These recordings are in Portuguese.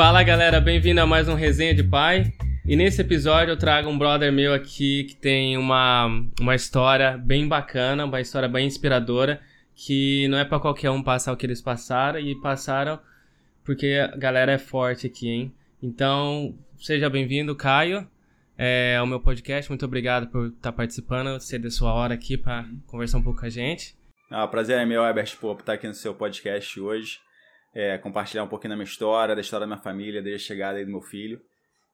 Fala galera, bem-vindo a mais um Resenha de Pai. E nesse episódio eu trago um brother meu aqui que tem uma, uma história bem bacana, uma história bem inspiradora, que não é para qualquer um passar o que eles passaram e passaram porque a galera é forte aqui, hein? Então, seja bem-vindo, Caio, é, ao meu podcast. Muito obrigado por estar participando, ceder sua hora aqui para conversar um pouco com a gente. Ah, prazer é meu, Herbert, por estar aqui no seu podcast hoje é, compartilhar um pouquinho da minha história, da história da minha família, desde a chegada aí do meu filho.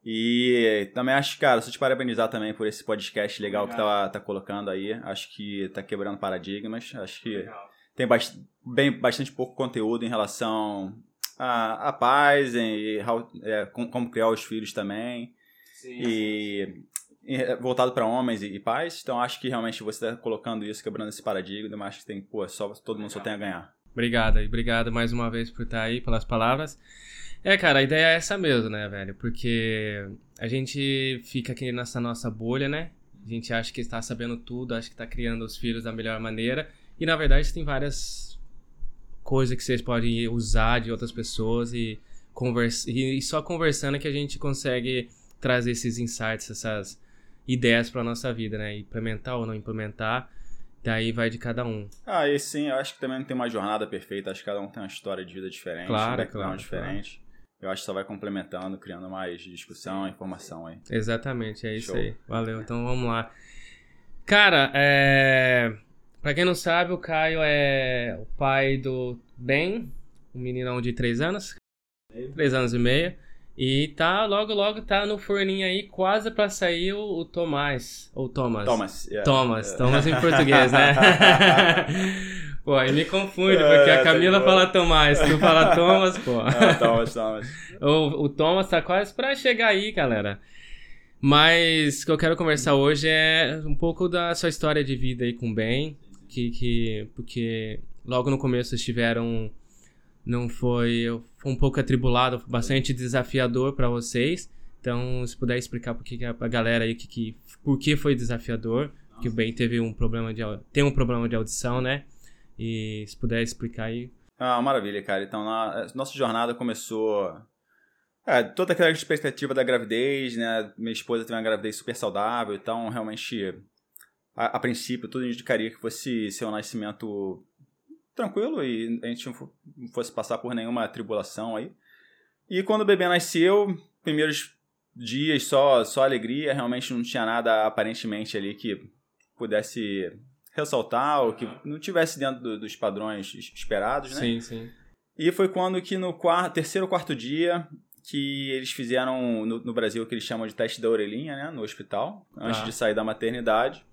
E também acho, cara, só te parabenizar também por esse podcast legal Obrigado. que tá, tá colocando aí. Acho que tá quebrando paradigmas. Acho que legal. tem bast bem, bastante pouco conteúdo em relação a, a paz e how, é, com, como criar os filhos também. Sim, e, sim. voltado para homens e, e, pais. Então acho que realmente você está colocando isso, quebrando esse paradigma. Mas acho que tem, pô, só, todo mundo só tem a ganhar. Obrigado, e obrigado mais uma vez por estar aí, pelas palavras. É, cara, a ideia é essa mesmo, né, velho? Porque a gente fica aqui nessa nossa bolha, né? A gente acha que está sabendo tudo, acha que está criando os filhos da melhor maneira. E na verdade tem várias coisas que vocês podem usar de outras pessoas e, conversa, e só conversando que a gente consegue trazer esses insights, essas ideias para nossa vida, né? Implementar ou não implementar. Daí vai de cada um. Ah, e sim, eu acho que também não tem uma jornada perfeita, acho que cada um tem uma história de vida diferente, claro, um claro, diferente. Claro. Eu acho que só vai complementando, criando mais discussão, informação aí. Exatamente, é isso Show. aí. Valeu, então vamos lá. Cara, é... pra quem não sabe, o Caio é o pai do Ben, um meninão de 3 anos. 3 anos e meio. E tá, logo, logo tá no forninho aí, quase pra sair o, o Tomás. Ou Thomas. Thomas, yeah. Thomas, yeah. Thomas em português, né? pô, aí me confunde, porque a Camila fala Tomás, tu fala Thomas, pô. É, Thomas, Thomas. O, o Thomas tá quase pra chegar aí, galera. Mas o que eu quero conversar hoje é um pouco da sua história de vida aí com o Ben, que, que, porque logo no começo vocês tiveram não foi, foi um pouco atribulado, bastante desafiador para vocês. Então, se puder explicar por que a galera aí que, que por que foi desafiador, que o Ben teve um problema de tem um problema de audição, né? E se puder explicar aí. Ah, maravilha, cara. Então, na, nossa jornada começou é, toda aquela expectativa da gravidez, né? Minha esposa teve uma gravidez super saudável, então realmente a, a princípio tudo indicaria que fosse ser um nascimento tranquilo e a gente não fosse passar por nenhuma tribulação aí. E quando o bebê nasceu, primeiros dias só, só alegria, realmente não tinha nada aparentemente ali que pudesse ressaltar ou que não tivesse dentro do, dos padrões esperados, né? Sim, sim. E foi quando que no quarto, terceiro ou quarto dia que eles fizeram no, no, Brasil o que eles chamam de teste da orelhinha, né, no hospital, antes ah. de sair da maternidade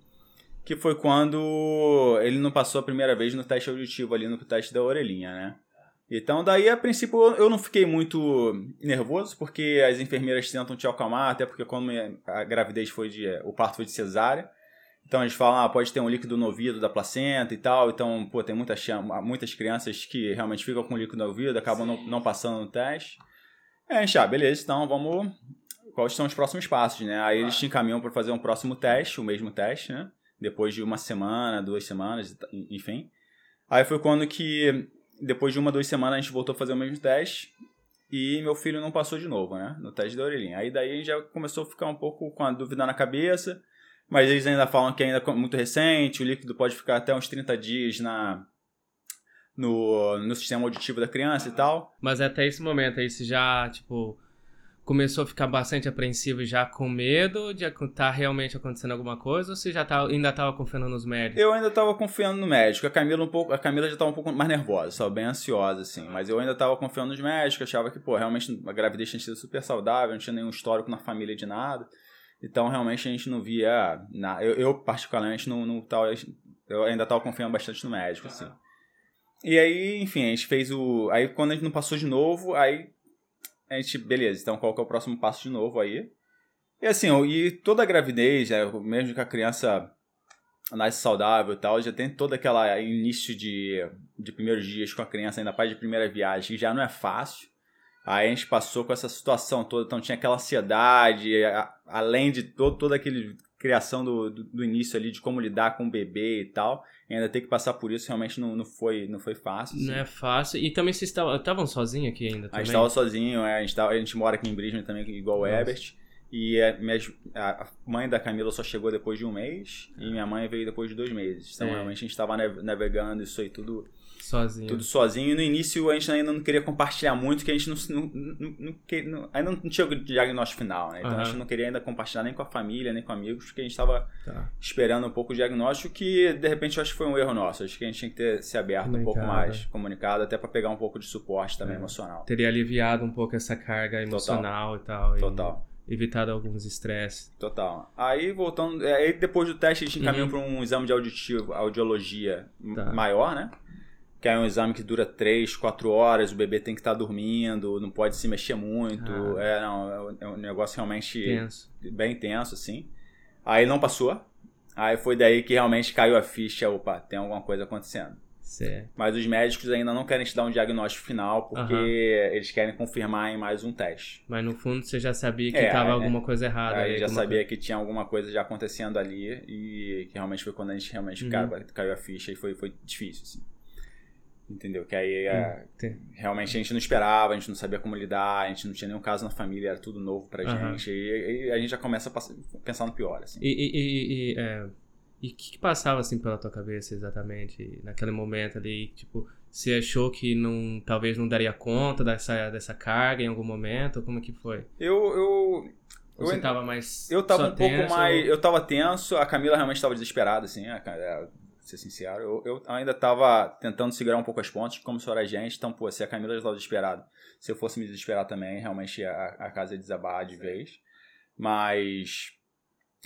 que foi quando ele não passou a primeira vez no teste auditivo ali no teste da orelhinha, né? Então, daí, a princípio, eu não fiquei muito nervoso, porque as enfermeiras tentam te acalmar, até porque quando a gravidez foi de. o parto foi de cesárea. Então eles falam, ah, pode ter um líquido no ouvido da placenta e tal. Então, pô, tem muitas, muitas crianças que realmente ficam com líquido no ouvido, acabam não, não, passando no teste. É, gente, ah, beleza, então vamos. Quais são os próximos passos, né? Aí eles te encaminham para fazer um próximo teste, o mesmo teste, né? Depois de uma semana, duas semanas, enfim. Aí foi quando que, depois de uma, duas semanas, a gente voltou a fazer o mesmo teste e meu filho não passou de novo, né? No teste da orelhinha. Aí daí já começou a ficar um pouco com a dúvida na cabeça, mas eles ainda falam que ainda é muito recente, o líquido pode ficar até uns 30 dias na, no, no sistema auditivo da criança e tal. Mas até esse momento aí, se já, tipo, começou a ficar bastante apreensivo já com medo de estar tá realmente acontecendo alguma coisa ou você já tá, ainda estava confiando nos médicos? Eu ainda estava confiando no médico. A Camila um pouco, a Camila já estava um pouco mais nervosa, só bem ansiosa assim, mas eu ainda estava confiando nos médicos, achava que, pô, realmente a gravidez tinha sido super saudável, não tinha nenhum histórico na família de nada. Então, realmente a gente não via, na, eu, eu particularmente não, não tava, eu ainda estava confiando bastante no médico assim. E aí, enfim, a gente fez o. Aí quando a gente não passou de novo, aí a gente, beleza, então qual que é o próximo passo de novo aí? E assim, e toda a gravidez, né, mesmo que a criança nasce saudável e tal, já tem todo aquele início de, de primeiros dias com a criança, ainda pai de primeira viagem, que já não é fácil. Aí a gente passou com essa situação toda, então tinha aquela ansiedade, a, além de todo, todo aquele, criação do, do, do, início ali, de como lidar com o bebê e tal. E ainda ter que passar por isso realmente não, não, foi, não foi fácil. Assim. Não é fácil. E também vocês estavam sozinhos aqui ainda também? A gente estava sozinho, é, a, gente tava, a gente mora aqui em Brisbane também, igual o Ebert. E a, minha, a, mãe da Camila só chegou depois de um mês e minha mãe veio depois de dois meses. Então, é. realmente, a gente estava navegando isso aí tudo sozinho. Tudo sozinho. E no início, a gente ainda não queria compartilhar muito, porque a gente não, não, não, ainda não tinha o diagnóstico final, né? Então, uhum. a gente não queria ainda compartilhar nem com a família, nem com amigos, porque a gente estava tá. esperando um pouco o diagnóstico, que, de repente, eu acho que foi um erro nosso. Acho que a gente tinha que ter se aberto um pouco mais, comunicado, até para pegar um pouco de suporte também é. emocional. Teria aliviado um pouco essa carga emocional Total. e tal. Total. E evitado alguns estresses. Total. Aí voltando, é, aí depois do teste a gente encaminhou uhum. para um exame de auditivo, audiologia tá. maior, né? Que é um exame que dura 3, 4 horas, o bebê tem que estar tá dormindo, não pode se mexer muito. Ah. É, não, é um negócio realmente tenso. bem tenso, assim. Aí não passou. Aí foi daí que realmente caiu a ficha, opa, tem alguma coisa acontecendo. Certo. Mas os médicos ainda não querem te dar um diagnóstico final porque uhum. eles querem confirmar em mais um teste. Mas no fundo você já sabia que estava é, alguma coisa errada. Aí já sabia coisa... que tinha alguma coisa já acontecendo ali e que realmente foi quando a gente realmente uhum. caiu, caiu a ficha e foi, foi difícil, assim. Entendeu? Que aí é, realmente a gente não esperava, a gente não sabia como lidar, a gente não tinha nenhum caso na família, era tudo novo pra uhum. gente. E, e, a gente já começa a pensar no pior, assim. E, e, e é e o que, que, passava assim pela tua cabeça exatamente naquele momento ali? Tipo, você achou que não, talvez não daria conta dessa, dessa carga em algum momento? Como que foi? Eu. eu... Ou você eu, tava mais. Eu tava um pouco mais. Eu tava tenso, a Camila realmente tava desesperada, assim, a, a, ser sincero. Eu, eu, ainda tava tentando segurar um pouco as pontas, como se era gente, então, pô, se a Camila já tava desesperada, se eu fosse me desesperar também, realmente a, a casa ia desabar de vez. Mas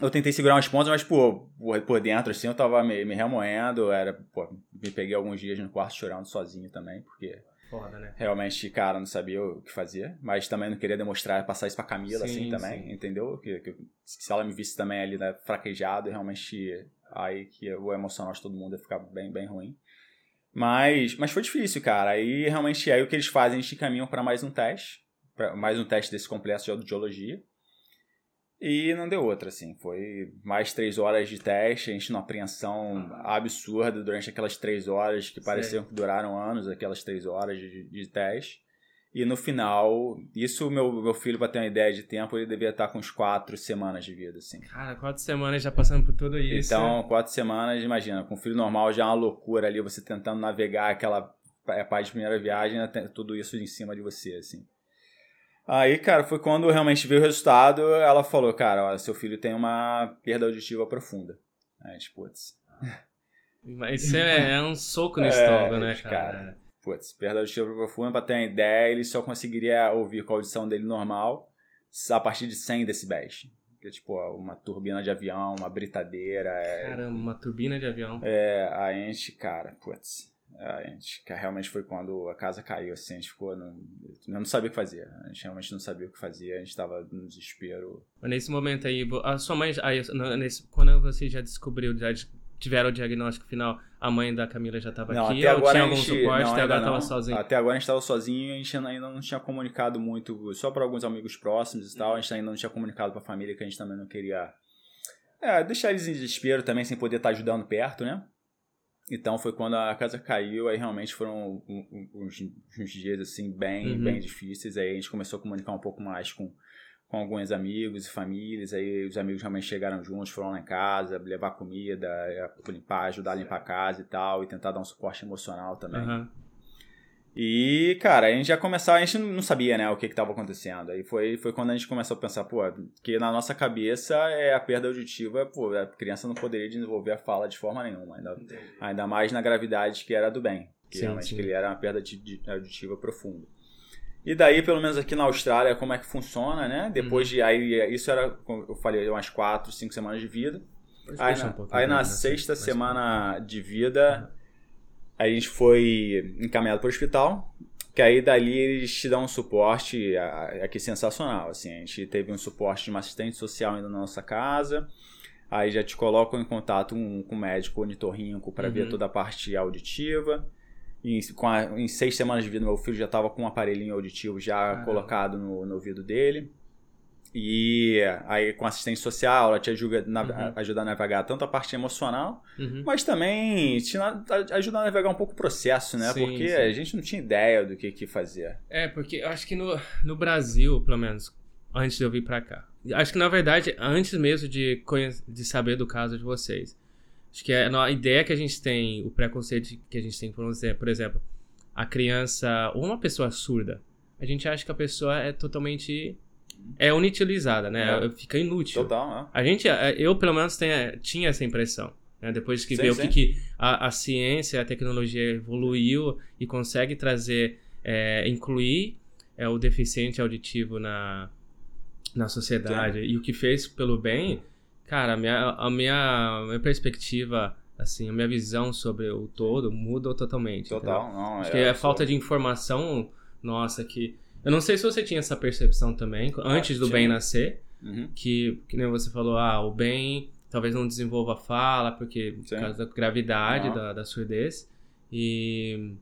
eu tentei segurar umas pontas, mas, pô, por dentro, assim, eu tava me, me remoendo. Era, pô, me peguei alguns dias no quarto chorando sozinho também, porque. Foda, né? Realmente, cara, não sabia o que fazer. Mas também não queria demonstrar, passar isso pra Camila, sim, assim, também, sim. entendeu? Que, que, se ela me visse também ali, né, fraquejado, realmente, aí que o emocional de todo mundo ia ficar bem, bem ruim. Mas, mas foi difícil, cara. Aí, realmente, aí o que eles fazem, eles caminham para mais um teste. Pra, mais um teste desse complexo de audiologia. E não deu outra, assim. Foi mais três horas de teste, a gente numa apreensão absurda durante aquelas três horas, que pareciam que duraram anos, aquelas três horas de, de teste. E no final, isso meu, meu filho, pra ter uma ideia de tempo, ele devia estar com uns quatro semanas de vida, assim. Cara, quatro semanas já passando por tudo isso. Então, quatro semanas, imagina, com filho normal já é uma loucura ali, você tentando navegar aquela é, parte de primeira viagem, tudo isso em cima de você, assim. Aí, cara, foi quando realmente veio o resultado, ela falou, cara, olha, seu filho tem uma perda auditiva profunda. Aí, putz. Mas isso é, é um soco no é, estômago, né, cara? cara? Putz, perda auditiva profunda, pra ter uma ideia, ele só conseguiria ouvir com a audição dele normal a partir de 100 decibéis. Que é tipo uma turbina de avião, uma britadeira. É Caramba, uma turbina de avião. É, a gente, cara, putz. A gente, realmente foi quando a casa caiu, assim, a gente ficou. Não, não sabia o que fazer. A gente realmente não sabia o que fazer, a gente estava no desespero. Nesse momento aí, a sua mãe. Aí, nesse, quando você já descobriu, já tiveram o diagnóstico final, a mãe da Camila já estava aqui? Até agora tinha algum gente, suporte? não, até agora estava sozinho? Até agora a gente estava sozinho e a gente ainda não tinha comunicado muito, só para alguns amigos próximos e tal. A gente ainda não tinha comunicado para a família que a gente também não queria. É, deixar eles em desespero também, sem poder estar ajudando perto, né? Então foi quando a casa caiu, aí realmente foram uns, uns dias assim bem, uhum. bem difíceis. Aí a gente começou a comunicar um pouco mais com, com alguns amigos e famílias. Aí os amigos realmente chegaram juntos, foram lá em casa, levar comida, é, limpar, ajudar a limpar a casa e tal, e tentar dar um suporte emocional também. Uhum. E, cara, a gente já começava, a gente não sabia, né, o que estava acontecendo. Aí foi, foi quando a gente começou a pensar, pô, que na nossa cabeça é a perda auditiva, pô, a criança não poderia desenvolver a fala de forma nenhuma, ainda, ainda mais na gravidade que era do bem, que sim, realmente sim. Que ele era uma perda auditiva profunda. E daí, pelo menos aqui na Austrália, como é que funciona, né? Depois uhum. de. Aí, isso era, como eu falei, umas 4, 5 semanas de vida. Aí, na, um aí na, sexta semana de vida, a gente foi encaminhado para o hospital, que aí dali eles te dão um suporte aqui sensacional, assim, a gente teve um suporte de uma assistente social indo na nossa casa, aí já te colocam em contato com, com o médico ornitorrinco para uhum. ver toda a parte auditiva, em, a, em, seis semanas de vida meu filho já estava com um aparelhinho auditivo já colocado no, no ouvido dele, E aí, com assistência social, ela te ajuda, na, uhum. ajuda a navegar tanto a parte emocional, uhum. mas também te ajuda a navegar um pouco o processo, né? Sim, porque sim. a gente não tinha ideia do que, que fazer. É, porque eu acho que no, no Brasil, pelo menos, antes de eu vir pra cá, acho que na verdade, antes mesmo de, de saber do caso de vocês, acho que é a ideia que a gente tem, o preconceito que a gente tem, por exemplo, a criança ou uma pessoa surda, a gente acha que a pessoa é totalmente é inutilizada, né? É. Fica inútil. Total, né? A gente, é, eu pelo menos tenho, tinha essa impressão. Né? Depois que vê o que, que a, a, ciência, a tecnologia evoluiu e consegue trazer, é, incluir é, o deficiente auditivo na, na sociedade sim. e o que fez pelo bem, cara, a minha, a minha, a minha perspectiva assim, a minha visão sobre o todo mudou totalmente. Total, entendeu? não. Acho é, que é a falta de informação nossa que eu não sei se você tinha essa percepção também, antes ah, do bem nascer, uhum. que, que nem você falou, ah, o bem talvez não desenvolva fala, porque Sim. por causa da gravidade da, da surdez. E.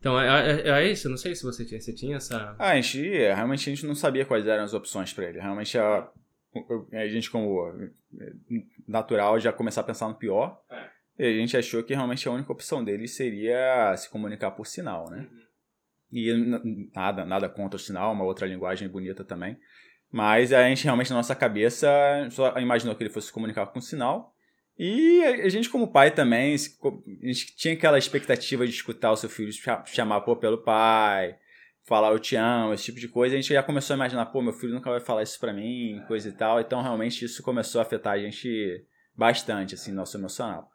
Então, é, é, é, isso, não sei se você tinha, você tinha essa... Ah, a gente, realmente a gente não sabia quais eram as opções para ele. Realmente a, a gente, como natural, já começar a pensar no pior. É. E a gente achou que realmente a única opção dele seria se comunicar por sinal, né? Uhum. E nada, nada contra o sinal, uma outra linguagem bonita também. Mas a gente realmente na nossa cabeça só imaginou que ele fosse se comunicar com sinal. E a gente, como pai também, a gente tinha aquela expectativa de escutar o seu filho chamar pô, pelo pai, falar eu te amo, esse tipo de coisa. A gente já começou a imaginar, pô, meu filho nunca vai falar isso pra mim, coisa e tal. Então realmente isso começou a afetar a gente bastante, assim, nosso emocional.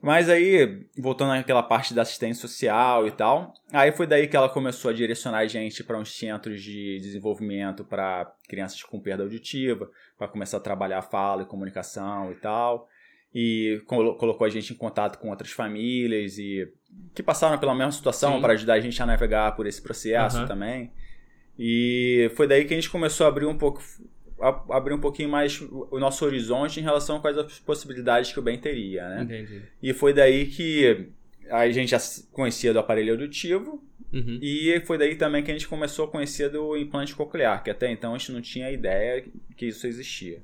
Mas aí, voltando àquela parte da assistência social e tal, aí foi daí que ela começou a direcionar a gente para uns centros de desenvolvimento para crianças com perda auditiva, para começar a trabalhar fala e comunicação e tal. E colocou a gente em contato com outras famílias e que passaram pela mesma situação para ajudar a gente a navegar por esse processo uhum. também. E foi daí que a gente começou a abrir um pouco abrir um pouquinho mais o nosso horizonte em relação a quais as possibilidades que o bem teria, né? Entendi. E foi daí que a gente já conhecia do aparelho auditivo uhum. e foi daí também que a gente começou a conhecer do implante coclear, que até então a gente não tinha ideia que isso existia.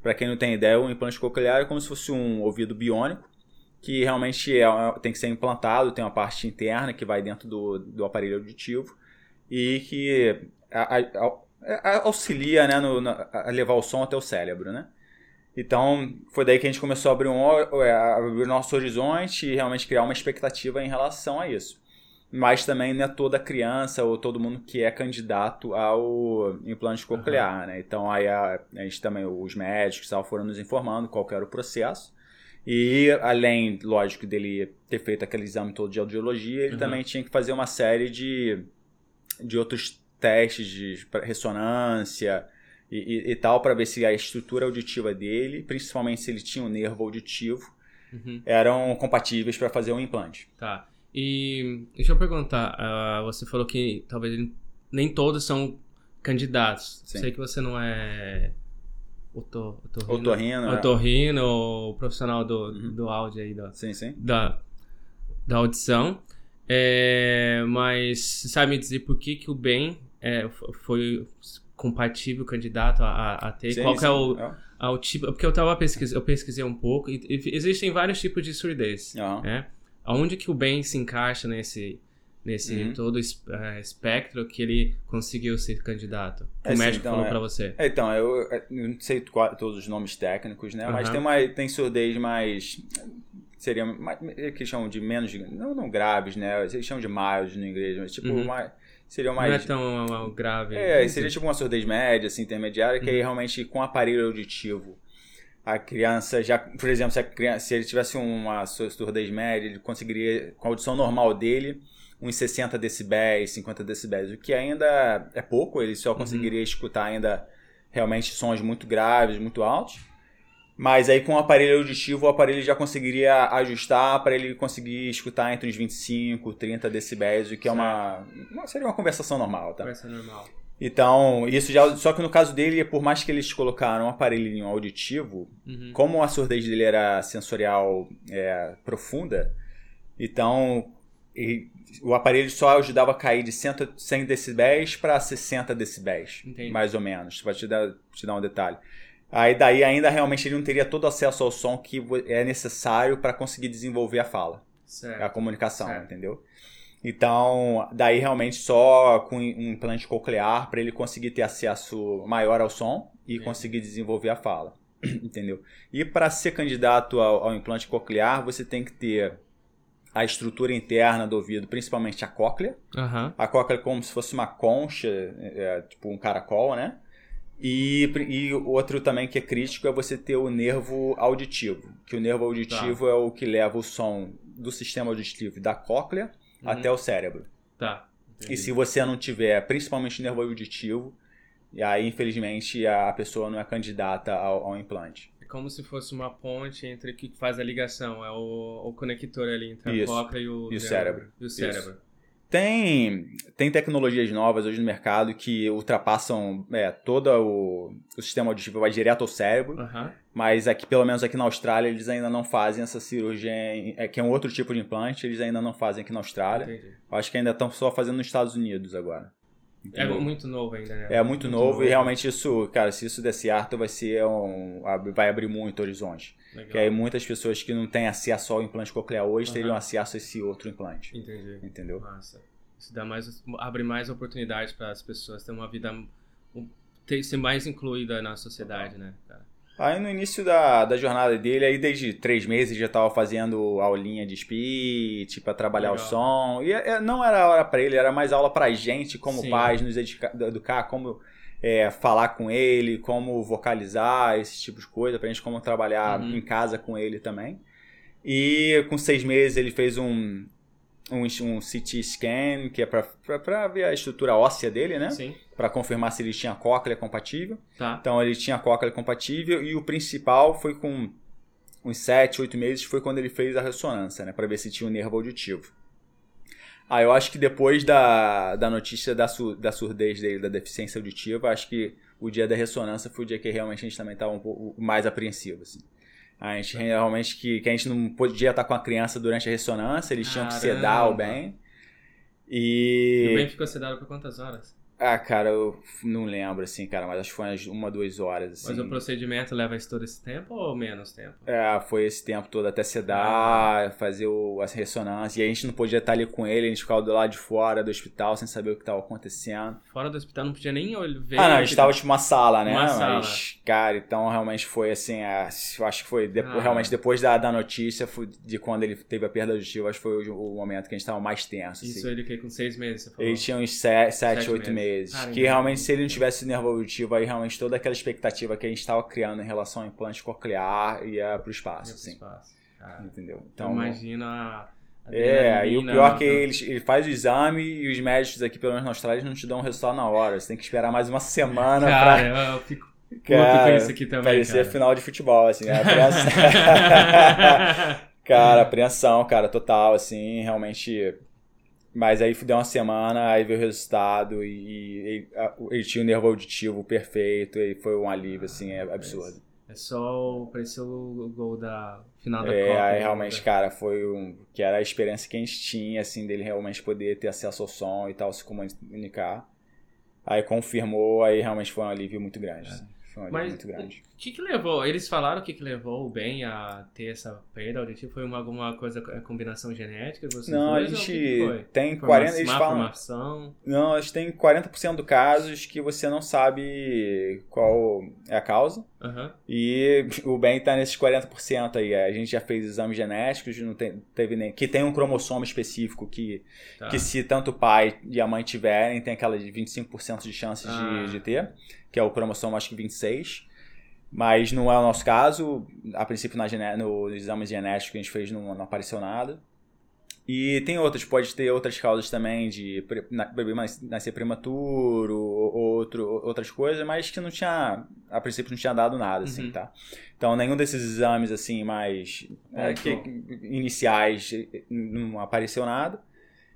Para quem não tem ideia, o implante coclear é como se fosse um ouvido biônico que realmente é, tem que ser implantado, tem uma parte interna que vai dentro do, do aparelho auditivo e que a, a, é, auxilia né, no, a levar o som até o cérebro, né? Então, foi daí que a gente começou a abrir, um, é, a abrir nosso horizonte e realmente criar uma expectativa em relação a isso. Mas também não é toda criança ou todo mundo que é candidato ao implante coclear, uhum. né? Então, aí a, a, gente também, os médicos tal, foram nos informando qual era o processo. E, além, lógico, dele ter feito aquele exame todo de audiologia, ele uhum. também tinha que fazer uma série de, de outros testes de ressonância e, e, e tal para ver se a estrutura auditiva dele, principalmente se ele tinha um nervo auditivo, uhum. eram compatíveis para fazer um implante. Tá. E deixa eu perguntar, uh, você falou que talvez nem todos são candidatos. Sim. Sei que você não é otor, otorrino, otorrino, é. otorrino ou profissional do, uhum. do áudio aí, da, sim, sim. Da, da audição. É, mas sabe me dizer por que, que o bem é, foi compatível candidato a, a ter? Sim, Qual sim, é o, é. o tipo? Porque eu tava pesquisando, eu pesquisei um pouco e, e existem vários tipos de surdez, uhum. né? Aonde que o bem se encaixa nesse nesse uhum. todo uh, espectro que ele conseguiu ser candidato? É, o médico então, falou é, para você. É, então, eu, eu, não sei todos os nomes técnicos, né? Uhum. Mas tem uma tem surdez mais seria mais, que chamam de menos não não graves, né? Eles chamam de mild no inglês, mas tipo uhum. mais seriam mais. Não é tão grave. É, seria tipo uma surdez média, assim, intermediária, que aí uhum. realmente com aparelho auditivo. A criança já, por exemplo, se, a criança, se ele tivesse uma surdez média, ele conseguiria, com a audição normal dele, uns 60 decibéis, 50 decibéis, o que ainda é pouco, ele só uhum. conseguiria uhum. escutar ainda realmente sons muito graves, muito altos. Mas aí com o aparelho auditivo, o aparelho já conseguiria ajustar para ele conseguir escutar entre uns 25, 30 decibéis, o que é uma, seria uma conversação normal, tá? Conversa normal. Então, isso já. Só que no caso dele, por mais que eles colocaram um aparelhinho auditivo, uhum. como a surdez dele era sensorial é, profunda, então o aparelho só ajudava a cair de 100 decibéis para 60 decibéis, Entendi. mais ou menos, para te dar, te dar um detalhe. Aí daí ainda realmente ele não teria todo acesso ao som que é necessário para conseguir desenvolver a fala, certo. a comunicação, certo. entendeu? Então, daí realmente só com um implante coclear para ele conseguir ter acesso maior ao som e Sim. conseguir desenvolver a fala, entendeu? E para ser candidato ao, ao implante coclear, você tem que ter a estrutura interna do ouvido, principalmente a cóclea. Uhum. A cóclea é como se fosse uma concha, é, é, tipo um caracol, né? E, e outro também que é crítico é você ter o nervo auditivo, que o nervo auditivo tá. é o que leva o som do sistema auditivo da cóclea uhum. até o cérebro. Tá. Entendi. E se você não tiver, principalmente nervo auditivo, aí infelizmente a pessoa não é candidata ao, ao implante como se fosse uma ponte entre o que faz a ligação, é o, o conector ali entre Isso. a cóclea e o, e o cérebro. E o cérebro. Tem, tem tecnologias novas hoje no mercado que ultrapassam é, todo o, o sistema auditivo, vai direto ao cérebro. Uhum. Mas aqui, pelo menos aqui na Austrália, eles ainda não fazem essa cirurgia, em, é, que é um outro tipo de implante, eles ainda não fazem aqui na Austrália. Entendi. Acho que ainda estão só fazendo nos Estados Unidos agora. É muito novo ainda, né? É muito, muito novo, novo, e realmente isso, cara, se isso der certo, vai ser um. vai abrir muito horizonte. Legal. Que aí muitas pessoas que não têm acesso ao implante coclear hoje uhum. teriam acesso a esse outro implante. Entendi. Entendeu? Massa. Isso dá mais, abre mais oportunidades para as pessoas ter uma vida. ter, ser mais incluída na sociedade, né, cara? Aí no início da, da jornada dele, aí desde três meses já estava fazendo aulinha de speech para trabalhar Legal. o som. E é, não era hora para ele, era mais aula para gente, como Sim. pais, nos educar, como é, falar com ele, como vocalizar, esse tipo de coisa, pra gente como trabalhar uhum. em casa com ele também. E com seis meses ele fez um, um, um CT scan, que é para ver a estrutura óssea dele, né? Sim. Para confirmar se ele tinha cóclea compatível. Tá. Então ele tinha cóclea compatível e o principal foi com uns 7, 8 meses, foi quando ele fez a ressonância, né? Para ver se tinha um nervo auditivo. Ah, eu acho que depois da, da notícia da, su, da surdez dele, da deficiência auditiva, acho que o dia da ressonância foi o dia que realmente a gente também estava um pouco mais apreensivo, assim. A gente realmente que, que a gente não podia estar com a criança durante a ressonância, eles tinham que sedar o bem. E. O bem ficou sedado por quantas horas? Ah, cara, eu não lembro, assim, cara, mas acho que foi umas uma, duas horas, assim. Mas o procedimento leva todo esse tempo ou menos tempo? É, foi esse tempo todo até sedar, ah. fazer o, a ressonância. E a gente não podia estar ali com ele, a gente ficava do lado de fora do hospital sem saber o que estava acontecendo. Fora do hospital não podia nem ver. Ah, não, a gente estava tipo uma sala, né? Uma mas, sala. cara, então realmente foi assim, é, eu acho que foi depois, ah. realmente depois da, da notícia de quando ele teve a perda auditiva, acho que foi o, o momento que a gente estava mais tenso. Isso assim. ele que com seis meses, você falou? Ele tinha uns sete, sete oito meses. meses Caramba. Que realmente, se ele não tivesse nervo auditivo, aí realmente toda aquela expectativa que a gente estava criando em relação ao implante coclear ia pro espaço, ia assim. espaço. Entendeu? Então, imagina. É, e o pior é que ele, ele faz o exame e os médicos aqui, pelo menos na Austrália, não te dão o resultado na hora. Você tem que esperar mais uma semana cara, pra. Eu fico cara, com isso aqui também. Parecia final de futebol, assim, né? cara, apreensão, cara, total, assim, realmente mas aí deu uma semana, aí veio o resultado e, e ele tinha o nervo auditivo perfeito e foi um alívio, assim, é absurdo. É só pareceu o gol da final da é, Copa. É, aí realmente, né? cara, foi um. Que era a experiência que a gente tinha, assim, dele realmente poder ter acesso ao som e tal, se comunicar. Aí confirmou, aí realmente foi um alívio muito grande. É. Assim. Foi Mas, muito grande. O que, que levou? Eles falaram o que, que levou o Ben a ter essa perda auditiva? Foi uma, alguma coisa, combinação genética? não, a gente tem 40. Eles falam, formação? Não, a gente tem 40% dos casos que você não sabe qual é a causa. Uhum. E o Ben está nesses 40% aí. A gente já fez exames genéticos, não tem, teve nem. Que tem um cromossomo específico que, tá. que se tanto o pai e a mãe tiverem, tem aquelas 25% de chances ah. de, de ter que é o cromossomo acho que 26. Mas não é o nosso caso. A princípio, na gené no exame genético que a gente fez não, não apareceu nada. E tem outras, pode ter outras causas também de bebê nascer prematuro, outro, outras coisas, mas que não tinha, a princípio não tinha dado nada, assim, uhum. tá? Então nenhum desses exames, assim, mais é, que, iniciais não apareceu nada.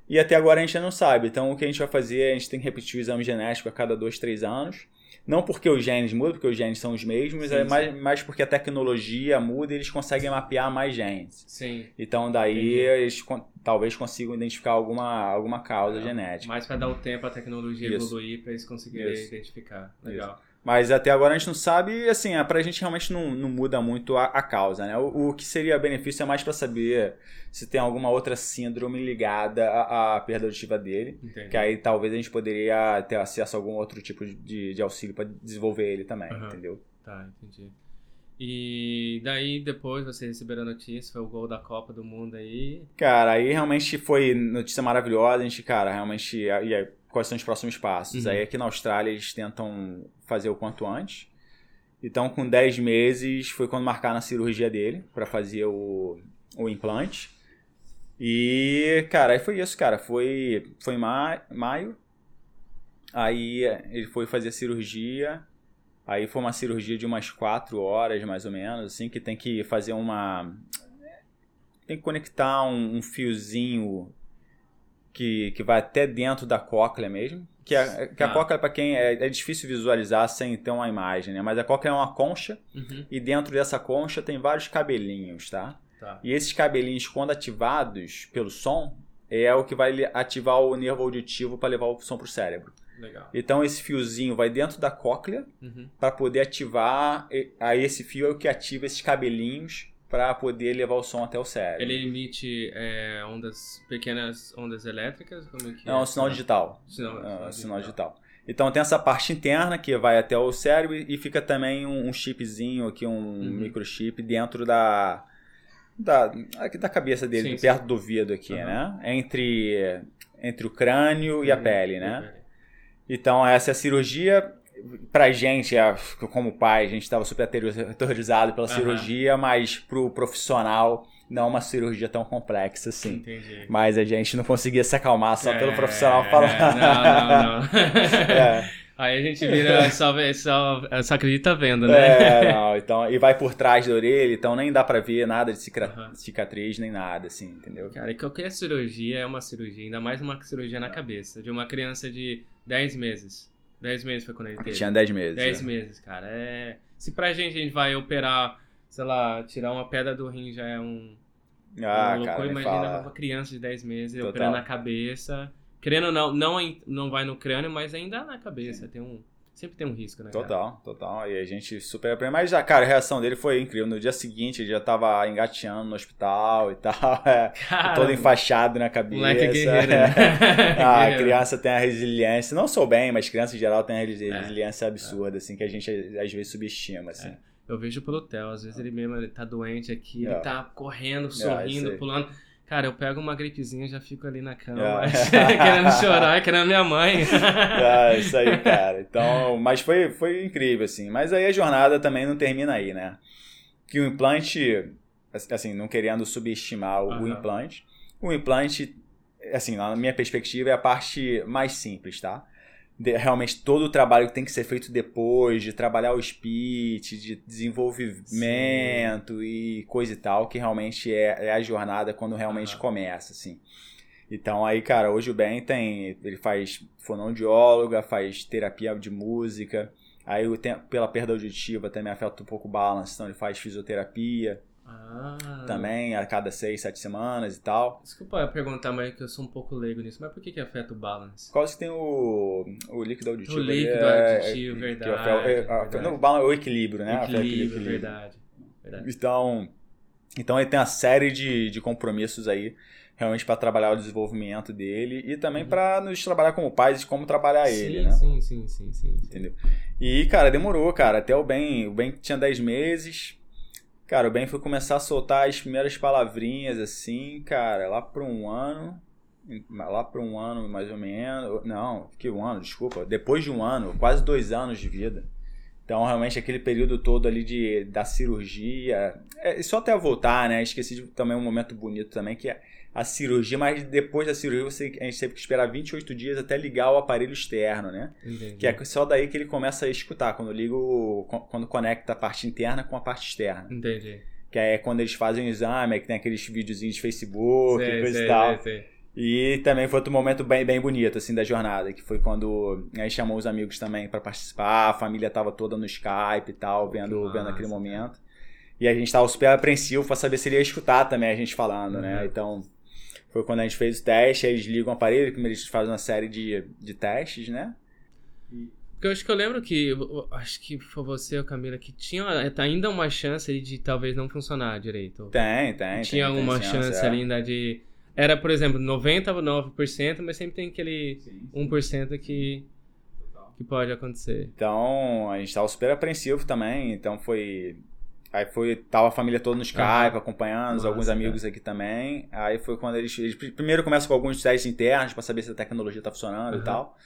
E até agora a gente não sabe. Então o que a gente vai fazer, a gente tem que repetir o exame genético a cada dois, três anos Não porque os genes mudam, porque os genes são os mesmos, sim, é mais, mais porque a tecnologia muda e eles conseguem mapear mais genes. Sim. Então daí Entendi. eles talvez consigam identificar alguma, alguma causa é, genética. Mais para dar o tempo a tecnologia Isso. evoluir para eles conseguirem Isso. identificar. Legal. Isso. Mas até agora a gente não sabe, assim, é, pra gente realmente não, não muda muito a, a causa, né? O, o, que seria benefício é mais para saber se tem alguma outra síndrome ligada à, à perda auditiva dele. Entendi. Que aí talvez a gente poderia ter acesso a algum outro tipo de, de auxílio para desenvolver ele também, uhum. entendeu? Tá, entendi. E daí depois você recebeu a notícia, foi o gol da Copa do Mundo aí. Cara, aí realmente foi notícia maravilhosa, a gente, cara, realmente. E aí, quais são os próximos passos? Uhum. Aí aqui na Austrália eles tentam fazer o quanto antes. Então, com 10 meses foi quando marcaram a cirurgia dele para fazer o, o implante. E, cara, aí foi isso, cara. Foi, foi em maio. Aí ele foi fazer a cirurgia. Aí foi uma cirurgia de umas quatro horas, mais ou menos, assim, que tem que fazer uma. Tem que conectar um, um fiozinho que, que vai até dentro da cóclea mesmo. Que a, que a ah. cóclea, para quem é, é, difícil visualizar sem ter uma imagem, né? Mas a cóclea é uma concha uhum. e dentro dessa concha tem vários cabelinhos, tá? tá? E esses cabelinhos, quando ativados pelo som, é o que vai ativar o nervo auditivo para levar o som para o cérebro. Legal. Então esse fiozinho vai dentro da cóclea uhum. para poder ativar. Aí esse fio é o que ativa esses cabelinhos para poder levar o som até o cérebro. Ele emite é, ondas pequenas ondas elétricas, como é que Não, é? sinal digital. Sinal, sinal, sinal digital. digital. Então tem essa parte interna que vai até o cérebro e fica também um, um chipzinho aqui, um uhum. microchip dentro da da, da cabeça dele, sim, perto sim. do ouvido aqui, uhum. né? Entre entre o crânio e a pele, né? Então, essa é a cirurgia. Pra gente, como pai, a gente estava super aterrorizado pela uhum. cirurgia, mas pro profissional não é uma cirurgia tão complexa assim. Entendi. Mas a gente não conseguia se acalmar só é, pelo profissional falando. Não, não, não. é. Aí a gente vira só, só, só acredita vendo, né? É, não, então, e vai por trás da orelha, então nem dá pra ver nada de cicatriz, nem nada, assim, entendeu? Cara, e qualquer cirurgia é uma cirurgia, ainda mais uma cirurgia na cabeça, de uma criança de 10 meses. 10 meses foi quando ele teve. Tinha 10 meses. 10 é. meses, cara. É... Se pra gente a gente vai operar, sei lá, tirar uma pedra do rim já é um. Ah, um cara, imagina uma criança de 10 meses Total. operando a cabeça. Querendo ou não, não, não vai no crânio, mas ainda na cabeça. Tem um. Sempre tem um risco, né? Total, cara? total. E a gente super aprende. Mas, já, cara, a reação dele foi incrível. No dia seguinte, ele já tava engateando no hospital e tal. É, todo enfaixado na cabeça. Moleque guerreiro, né? ah, a criança tem a resiliência. Não sou bem, mas criança em geral tem a é. resiliência é, absurda, é. assim, que a gente às vezes subestima, assim. É. Eu vejo pelo Theo, às vezes ele mesmo ele tá doente aqui, ele é. tá correndo, sorrindo, pulando. Cara, eu pego uma gripezinha e já fico ali na cama, mas, querendo chorar, querendo minha mãe. ah, isso aí, cara. Então, mas foi, foi incrível, assim. Mas aí a jornada também não termina aí, né? Que o implante, assim, não querendo subestimar o, uhum. o implante, o implante, assim, na minha perspectiva, é a parte mais simples, tá? De, realmente todo o trabalho que tem que ser feito depois, de trabalhar o speech, de desenvolvimento Sim. e coisa e tal, que realmente é, é a jornada quando realmente uhum. começa, assim. Então aí, cara, hoje o Ben tem, ele faz fonoaudióloga, faz terapia de música, aí pela perda auditiva também afeta um pouco o balance, então ele faz fisioterapia. Ah. Também, a cada seis, sete semanas e tal. Desculpa eu perguntar, mas que eu sou um pouco leigo nisso. Mas por que, que afeta o balance? Quase que tem o, o líquido auditivo. O líquido é, auditivo, é, verdade. É, é, verdade. O balance é o equilíbrio, né? O equilíbrio, equilíbrio. Verdade, verdade. Então, então ele tem uma série de, de compromissos aí realmente para trabalhar o desenvolvimento dele e também uhum. para nos trabalhar como pais e como trabalhar sim, ele, né? Sim, sim, sim, sim, Entendeu? E, cara, demorou, cara. Até o Ben, o Ben tinha 10 meses, Cara, o Ben foi começar a soltar as primeiras palavrinhas assim, cara, lá por um ano. Lá por um ano, mais ou menos. Não, que um ano, desculpa. Depois de um ano, quase dois anos de vida. Então, realmente, aquele período todo ali de, da cirurgia. É, só até voltar, né? Esqueci de, também um momento bonito também, que é a cirurgia, mas depois da cirurgia você, a gente teve que esperar 28 dias até ligar o aparelho externo, né? Entendi. Que é só daí que ele começa a escutar, quando liga o, quando conecta a parte interna com a parte externa. Entendi. Que é quando eles fazem o exame, é que tem aqueles videozinhos de Facebook sei, e coisa sei, e tal. Sei, E também foi outro momento bem, bem bonito, assim, da jornada, que foi quando a gente chamou os amigos também para participar, a família tava toda no Skype e tal, vendo, Nossa, vendo aquele momento. E a gente tava super apreensivo para saber se ele ia escutar também a gente falando, né? uhum. né? Então, foi quando a gente fez o teste, aí eles ligam o aparelho, como eles fazem uma série de, de testes, né? Porque eu acho que eu lembro que, acho que foi você ou Camila, que tinha ainda uma chance de talvez não funcionar direito. Tem, tem. Tinha tem, uma tem chance, chance é. ainda de era, por exemplo, 99%, mas sempre tem aquele sim, sim. 1% que, que pode acontecer. Então, a gente estava super apreensivo também, então foi... Aí foi, tava a família toda no Skype, uhum. acompanhando, Nossa, alguns amigos cara. aqui também. Aí foi quando eles, eles primeiro começam com alguns testes internos para saber se a tecnologia tá funcionando uhum. e tal.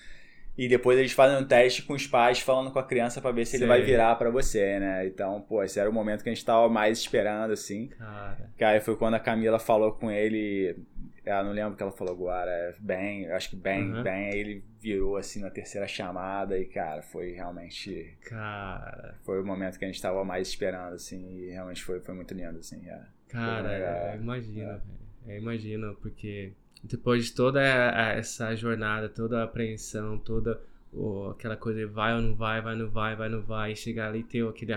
E depois eles fazem um teste com os pais, falando com a criança para ver se Sei. ele vai virar para você, né? Então, pô, esse era o momento que a gente tava mais esperando, assim. Cara. Que aí foi quando a Camila falou com ele ela não lembro o que ela falou agora. É bem, acho que bem, uhum. bem. Aí ele virou assim na terceira chamada e, cara, foi realmente. Cara. Foi o momento que a gente tava mais esperando, assim, e realmente foi, foi muito lindo, assim. É. Cara, é, eu imagino, é. velho. Eu imagino, porque depois de toda essa jornada, toda a apreensão, toda oh, aquela coisa de vai ou não vai, vai ou não vai, vai ou não vai, chegar ali e ter aquele.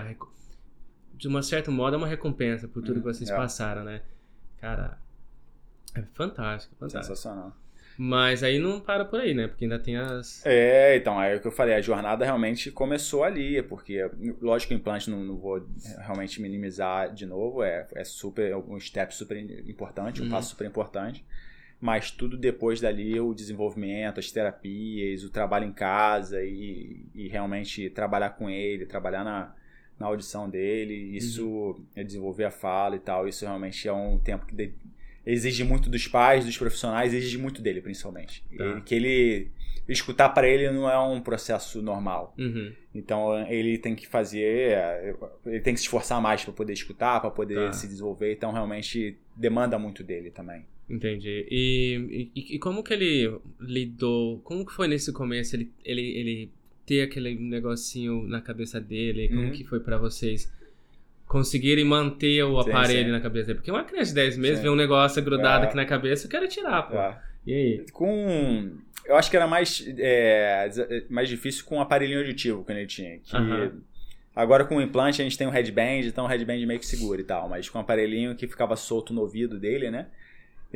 De uma certa modo, é uma recompensa por tudo hum, que vocês é. passaram, né? Cara, é fantástico, fantástico. Sensacional. Mas aí não para por aí, né? Porque ainda tem as. É, então, é o que eu falei, a jornada realmente começou ali, porque, lógico o implante não, não vou realmente minimizar de novo, é, é super, é um step super importante, um uhum. passo super importante. Mas tudo depois dali, o desenvolvimento, as terapias, o trabalho em casa e, e realmente trabalhar com ele, trabalhar na, na audição dele, isso uhum. é desenvolver a fala e tal, isso realmente é um tempo que exige muito dos pais, dos profissionais, exige muito dele, principalmente. Tá. Ele, que ele. Escutar para ele não é um processo normal. Uhum. Então ele tem que fazer. Ele tem que se esforçar mais para poder escutar, para poder tá. se desenvolver. Então realmente demanda muito dele também. Entendi. E, e, e, como que ele lidou? Como que foi nesse começo ele, ele, ele ter aquele negocinho na cabeça dele? Como uhum. que foi para vocês? conseguirem manter o aparelho sim, sim. na cabeça. Porque uma criança de 10 meses sim. vê um negócio grudado é. aqui na cabeça, eu quero tirar, pô. É. E aí? Com. Eu acho que era mais, é, mais difícil com o aparelhinho auditivo que ele tinha. Que Agora com o implante a gente tem um headband, então o headband meio que segura e tal. Mas com o aparelhinho que ficava solto no ouvido dele, né?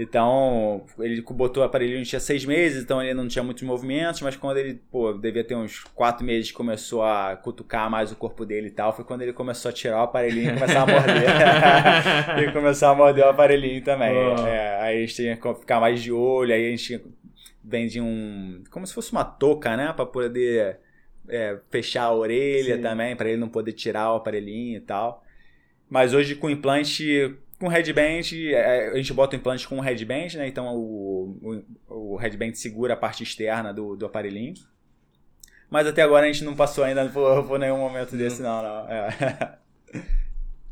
Então, ele botou o aparelho, tinha seis meses, então ele não tinha muitos movimentos, mas quando ele, pô, devia ter uns quatro meses, começou a cutucar mais o corpo dele e tal, foi quando ele começou a tirar o aparelhinho e começar a morder. e começar a morder o aparelhinho também. É, aí a gente tinha que ficar mais de olho, aí a gente vende um. como se fosse uma touca, né? Pra poder é, fechar a orelha Sim. também, para ele não poder tirar o aparelhinho e tal. Mas hoje com implante com headband, é, a gente bota o implante com um headband, né? Então o, o, o headband segura a parte externa do, do aparelhinho. Mas até agora a gente não passou ainda por, por nenhum momento desse, não, não. É.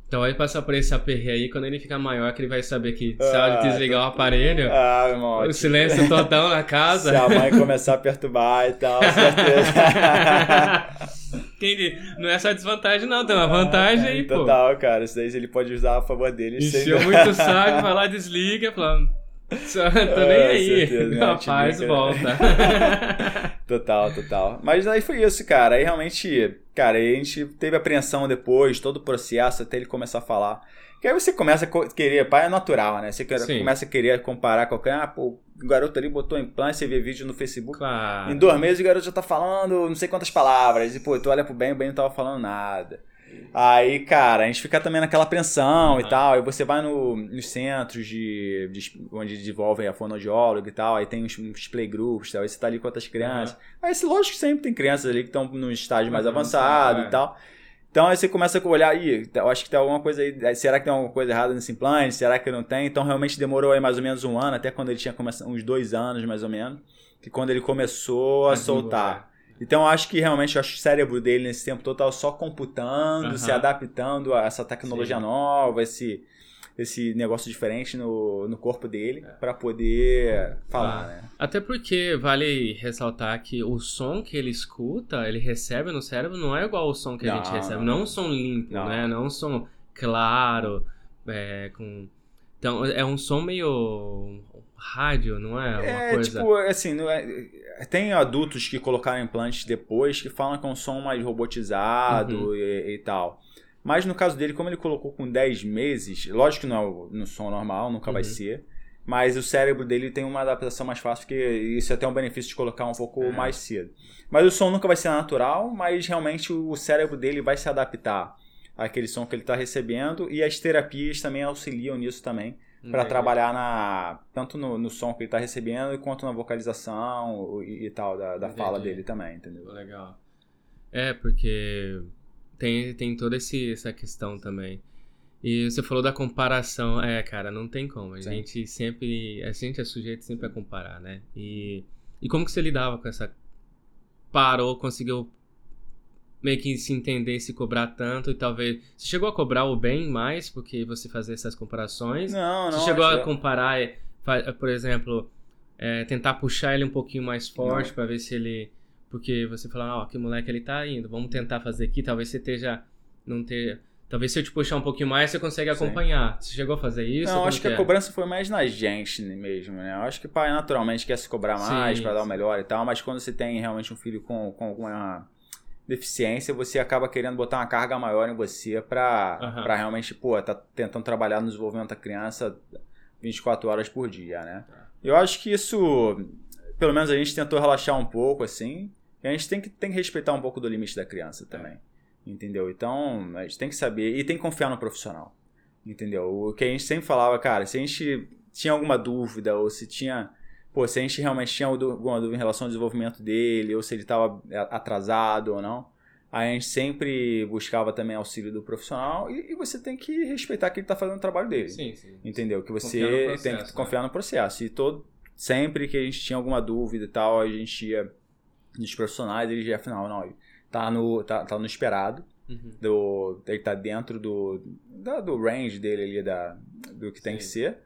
Então vai passar por esse aperreio aí, quando ele ficar maior, que ele vai saber que se ela ah, desligar o aparelho, ah, irmão, o silêncio total na casa. Se a mãe começar a perturbar e tal, certeza. Entendi. Não é só desvantagem, não, tem uma vantagem aí, total, pô. Total, cara. Isso daí ele pode usar a favor dele. Encheu sem... muito saco, vai lá, desliga, falando. Tô nem é, aí. Certeza, Rapaz, volta. total, total. Mas aí foi isso, cara. Aí realmente, cara, aí a gente teve apreensão depois, todo o processo, até ele começar a falar. Que aí você começa a querer, pai é natural, né? Você Sim. começa a querer comparar qualquer. Ah, pô, o garoto ali botou implante, você vê vídeo no Facebook. Claro. Em dois meses o garoto já tá falando não sei quantas palavras. E, pô, tu olha pro bem, o bem não tava falando nada. Aí, cara, a gente fica também naquela apreensão uhum. e tal. Aí você vai no, nos centros de, de, onde desenvolvem a fonoaudióloga e tal. Aí tem uns, uns playgroups e tal. Aí você tá ali com outras crianças. Uhum. Aí, lógico que sempre tem crianças ali que estão no estágio mais uhum, avançado é. e tal. Então aí você começa a olhar, aí, eu acho que tem alguma coisa aí, será que tem alguma coisa errada nesse implante? Será que não tem? Então realmente demorou aí mais ou menos um ano, até quando ele tinha começado, uns dois anos mais ou menos, que quando ele começou a soltar. Então eu acho que realmente eu acho o cérebro dele nesse tempo todo só computando, uhum. se adaptando a essa tecnologia Sim. nova, esse, esse negócio diferente no, no corpo dele é. para poder falar, ah. né? Até porque vale ressaltar que o som que ele escuta, ele recebe no cérebro não é igual ao som que não, a gente recebe, não um som limpo, não. né? Não um som claro, é, com Então, é um som meio rádio, não é? Uma é, coisa... tipo, assim, é, tem adultos que colocaram implantes depois que falam que é um som mais robotizado uhum. e, e, tal. Mas no caso dele, como ele colocou com 10 meses, lógico que não é o, no som normal, nunca uhum. vai ser. Mas o cérebro dele tem uma adaptação mais fácil, porque isso é até um benefício de colocar um pouco é. mais cedo. Mas o som nunca vai ser natural, mas realmente o cérebro dele vai se adaptar àquele som que ele está recebendo e as terapias também auxiliam nisso também para trabalhar na tanto no, no, som que ele está recebendo quanto na vocalização e, e tal da, da fala dele também, entendeu? Legal. É porque tem, tem toda esse, essa questão também. E você falou da comparação. É, cara, não tem como. A Sim. gente sempre. A gente é sujeito sempre a comparar, né? E, e como que você lidava com essa. Parou, conseguiu meio que se entender, se cobrar tanto e talvez. Você chegou a cobrar o bem mais porque você fazia essas comparações? Não, não. Você chegou a comparar, por exemplo, é, tentar puxar ele um pouquinho mais forte para ver se ele. Porque você fala, ó, oh, que moleque ele tá indo, vamos tentar fazer aqui, talvez você esteja. Não ter. Talvez se eu te puxar um pouquinho mais, você consegue acompanhar. Sim. Você chegou a fazer isso? Não, acho que, que é? a cobrança foi mais na gente mesmo, né? Eu acho que o pai naturalmente quer se cobrar mais para dar o melhor e tal, mas quando você tem realmente um filho com, com alguma deficiência, você acaba querendo botar uma carga maior em você para uhum. Pra realmente, pô, tá tentando trabalhar no desenvolvimento da criança 24 horas por dia, né? Tá. Eu acho que isso, pelo menos a gente tentou relaxar um pouco, assim, e a gente tem que, tem que respeitar um pouco do limite da criança também. É. Entendeu? Então, a gente tem que saber e tem que confiar no profissional. Entendeu? O que a gente sempre falava, cara, se a gente tinha alguma dúvida ou se tinha. Pô, se a gente realmente tinha alguma dúvida em relação ao desenvolvimento dele, ou se ele estava atrasado ou não, a gente sempre buscava também auxílio do profissional e, e você tem que respeitar que ele está fazendo o trabalho dele. Sim, sim. Entendeu? Que você processo, tem que né? confiar no processo. E todo, sempre que a gente tinha alguma dúvida e tal, a gente ia nos profissionais, ele já, afinal, não, tá no, tá, tá no esperado. Uhum. Do, ele tá dentro do, da, do range dele ali, da, do que Sim. tem que ser.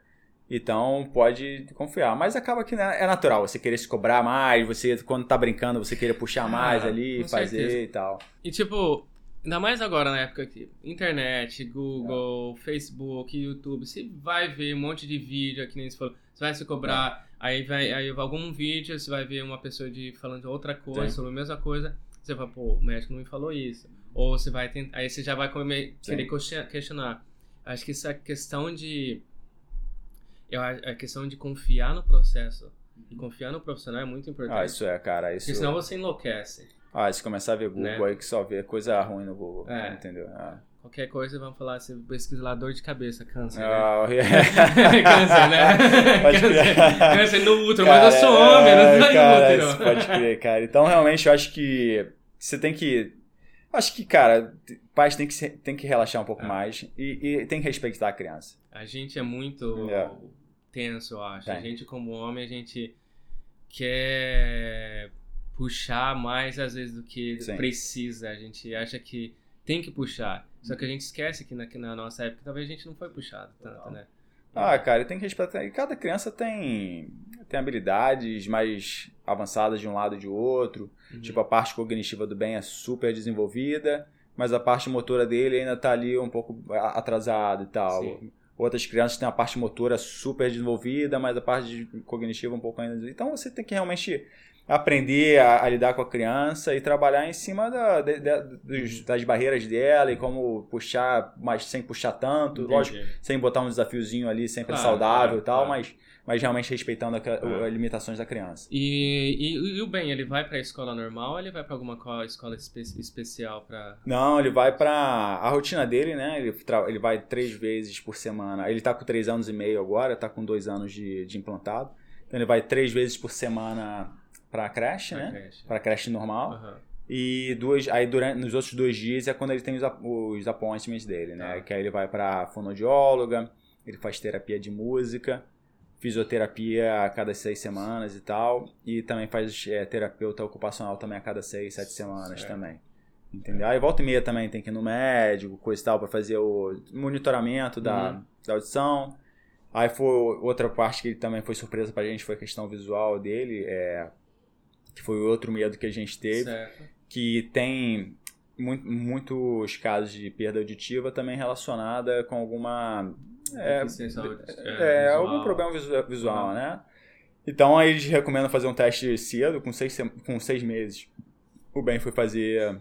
Então pode confiar. Mas acaba que né, é natural você querer se cobrar mais, você, quando tá brincando, você querer puxar ah, mais ali, fazer certeza. e tal. E tipo, ainda mais agora na época que internet, Google, é. Facebook, YouTube, você vai ver um monte de vídeo, que nem você falou, você vai se cobrar, é. aí vai aí algum vídeo, você vai ver uma pessoa de falando de outra coisa, Sim. sobre a mesma coisa. Você vai, pô, o médico não me falou isso. Ou você vai tentar. Aí você já vai comer, querer questionar. Acho que essa questão de. Eu, a questão de confiar no processo e confiar no profissional é muito importante. Ah, isso é, cara. Isso... Porque senão você enlouquece. Ah, se começar a ver Google né? aí que só vê coisa ruim no Google. É. Entendeu? Ah. Qualquer coisa, vamos falar, você pesquisa lá dor de cabeça, câncer, oh, né? Yeah. câncer, né? Pode câncer, câncer no útero, cara, mas eu sou homem, não é, cara, útero. Pode crer, cara. Então, realmente, eu acho que você tem que... Acho que, cara, pais tem que, tem que relaxar um pouco é. mais e, e, tem que respeitar a criança. A gente é muito é. Tenso, eu acho. A gente, como homem, a gente quer puxar mais, às vezes, do que Sim. precisa. A gente acha que tem que puxar. Só que a gente esquece que na, que na nossa época talvez a gente não foi puxado tanto, né? Ah, cara, tem que respeitar. E cada criança tem, tem habilidades mais avançadas de um lado e de outro. Uhum. Tipo, a parte cognitiva do bem é super desenvolvida, mas a parte motora dele ainda tá ali um pouco atrasada e tal. Sim. Outras crianças têm a parte motora super desenvolvida, mas a parte cognitiva um pouco ainda. Então você tem que realmente aprender a, a, lidar com a criança e trabalhar em cima da, de, de, das barreiras dela e como puxar, mas sem puxar tanto, Entendi. lógico, sem botar um desafiozinho ali sempre saudável e tal, mas, mas realmente respeitando a, as limitações da criança. E, e, e o Ben, ele vai para a escola normal ou ele vai para alguma escola espe especial para? Não, ele vai para a rotina dele, né? Ele, ele vai três vezes por semana. Ele tá com três anos e meio agora, tá com dois anos de, de implantado. Então ele vai três vezes por semana para creche, pra né? Creche. Para creche normal. Uhum. E duas, aí durante, nos outros dois dias é quando ele tem os, os appointments dele, né? Uhum. Que aí ele vai para fonoaudióloga, ele faz terapia de música, fisioterapia a cada seis semanas e tal. E também faz é, terapeuta ocupacional também a cada seis, sete semanas certo. também. Entendeu? Aí volta e meia também tem que ir no médico, coisa e tal, para fazer o monitoramento da, uhum. da audição. Aí foi outra parte que também foi surpresa pra gente, foi a questão visual dele. É, que foi outro medo que a gente teve, certo. que tem muito, muitos casos de perda auditiva também relacionada com alguma É, é, é algum problema visual, uhum. né? Então aí eles recomendam fazer um teste cedo, com seis, com seis meses. O Ben foi fazer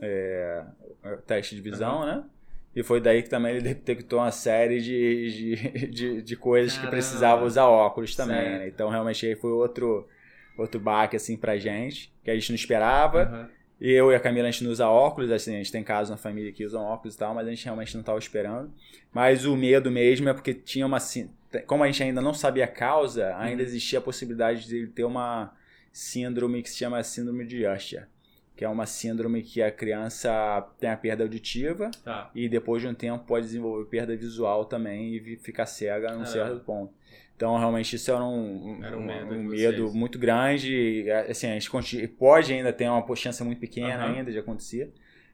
é, teste de visão, uhum. né? E foi daí que também ele detectou uma série de, de, de, de coisas Caramba. que precisava usar óculos também, né? Então realmente aí foi outro, outro baque assim pra gente, que a gente não esperava. Uhum. Eu e a Camila, a gente não usa óculos, assim, a gente tem casos na família que usam óculos e tal, mas a gente realmente não estava esperando. Mas o medo mesmo é porque tinha uma. Como a gente ainda não sabia a causa, ainda uhum. existia a possibilidade de ele ter uma síndrome que se chama síndrome de Usher que é uma síndrome que a criança tem a perda auditiva tá. e depois de um tempo pode desenvolver perda visual também e ficar cega num é. certo ponto. Então, realmente, isso era um, era um, um medo, um medo muito grande. Assim, a gente pode ainda ter uma chance muito pequena uhum. ainda de acontecer,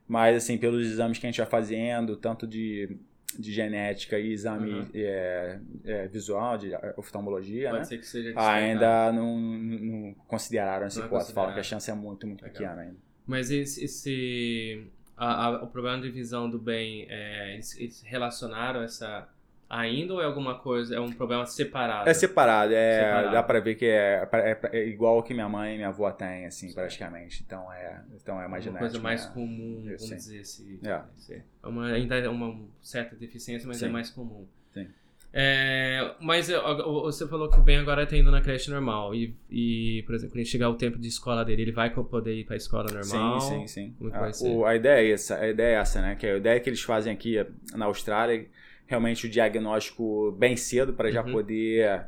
mas, assim, pelos exames que a gente vai fazendo, tanto de, de genética e exame uhum. é, é, visual, de oftalmologia, pode né? Ser que seja ainda não, não consideraram essa hipótese. Falam que a chance é muito, muito Legal. pequena ainda. Mas esse, esse a, a, o problema de visão do bem, é, eles, eles relacionaram essa ainda ou é alguma coisa, é um problema separado? É separado, é, separado. dá pra ver que é, é, é, igual que minha mãe e minha avó têm, assim, praticamente. Então é, então é mais uma coisa mais né? comum, vamos sim. dizer assim. É. é uma, ainda é uma certa deficiência, mas é sim. é mais comum. Sim. É, mas você falou que o Ben agora está indo na creche normal. E, e, por exemplo, quando chegar o tempo de escola dele, ele vai poder ir para a escola normal? Sim, sim, sim. Como a, vai ser? O, a ideia é essa, a ideia é essa, né? Que a ideia que eles fazem aqui na Austrália, realmente o diagnóstico bem cedo para já uhum. poder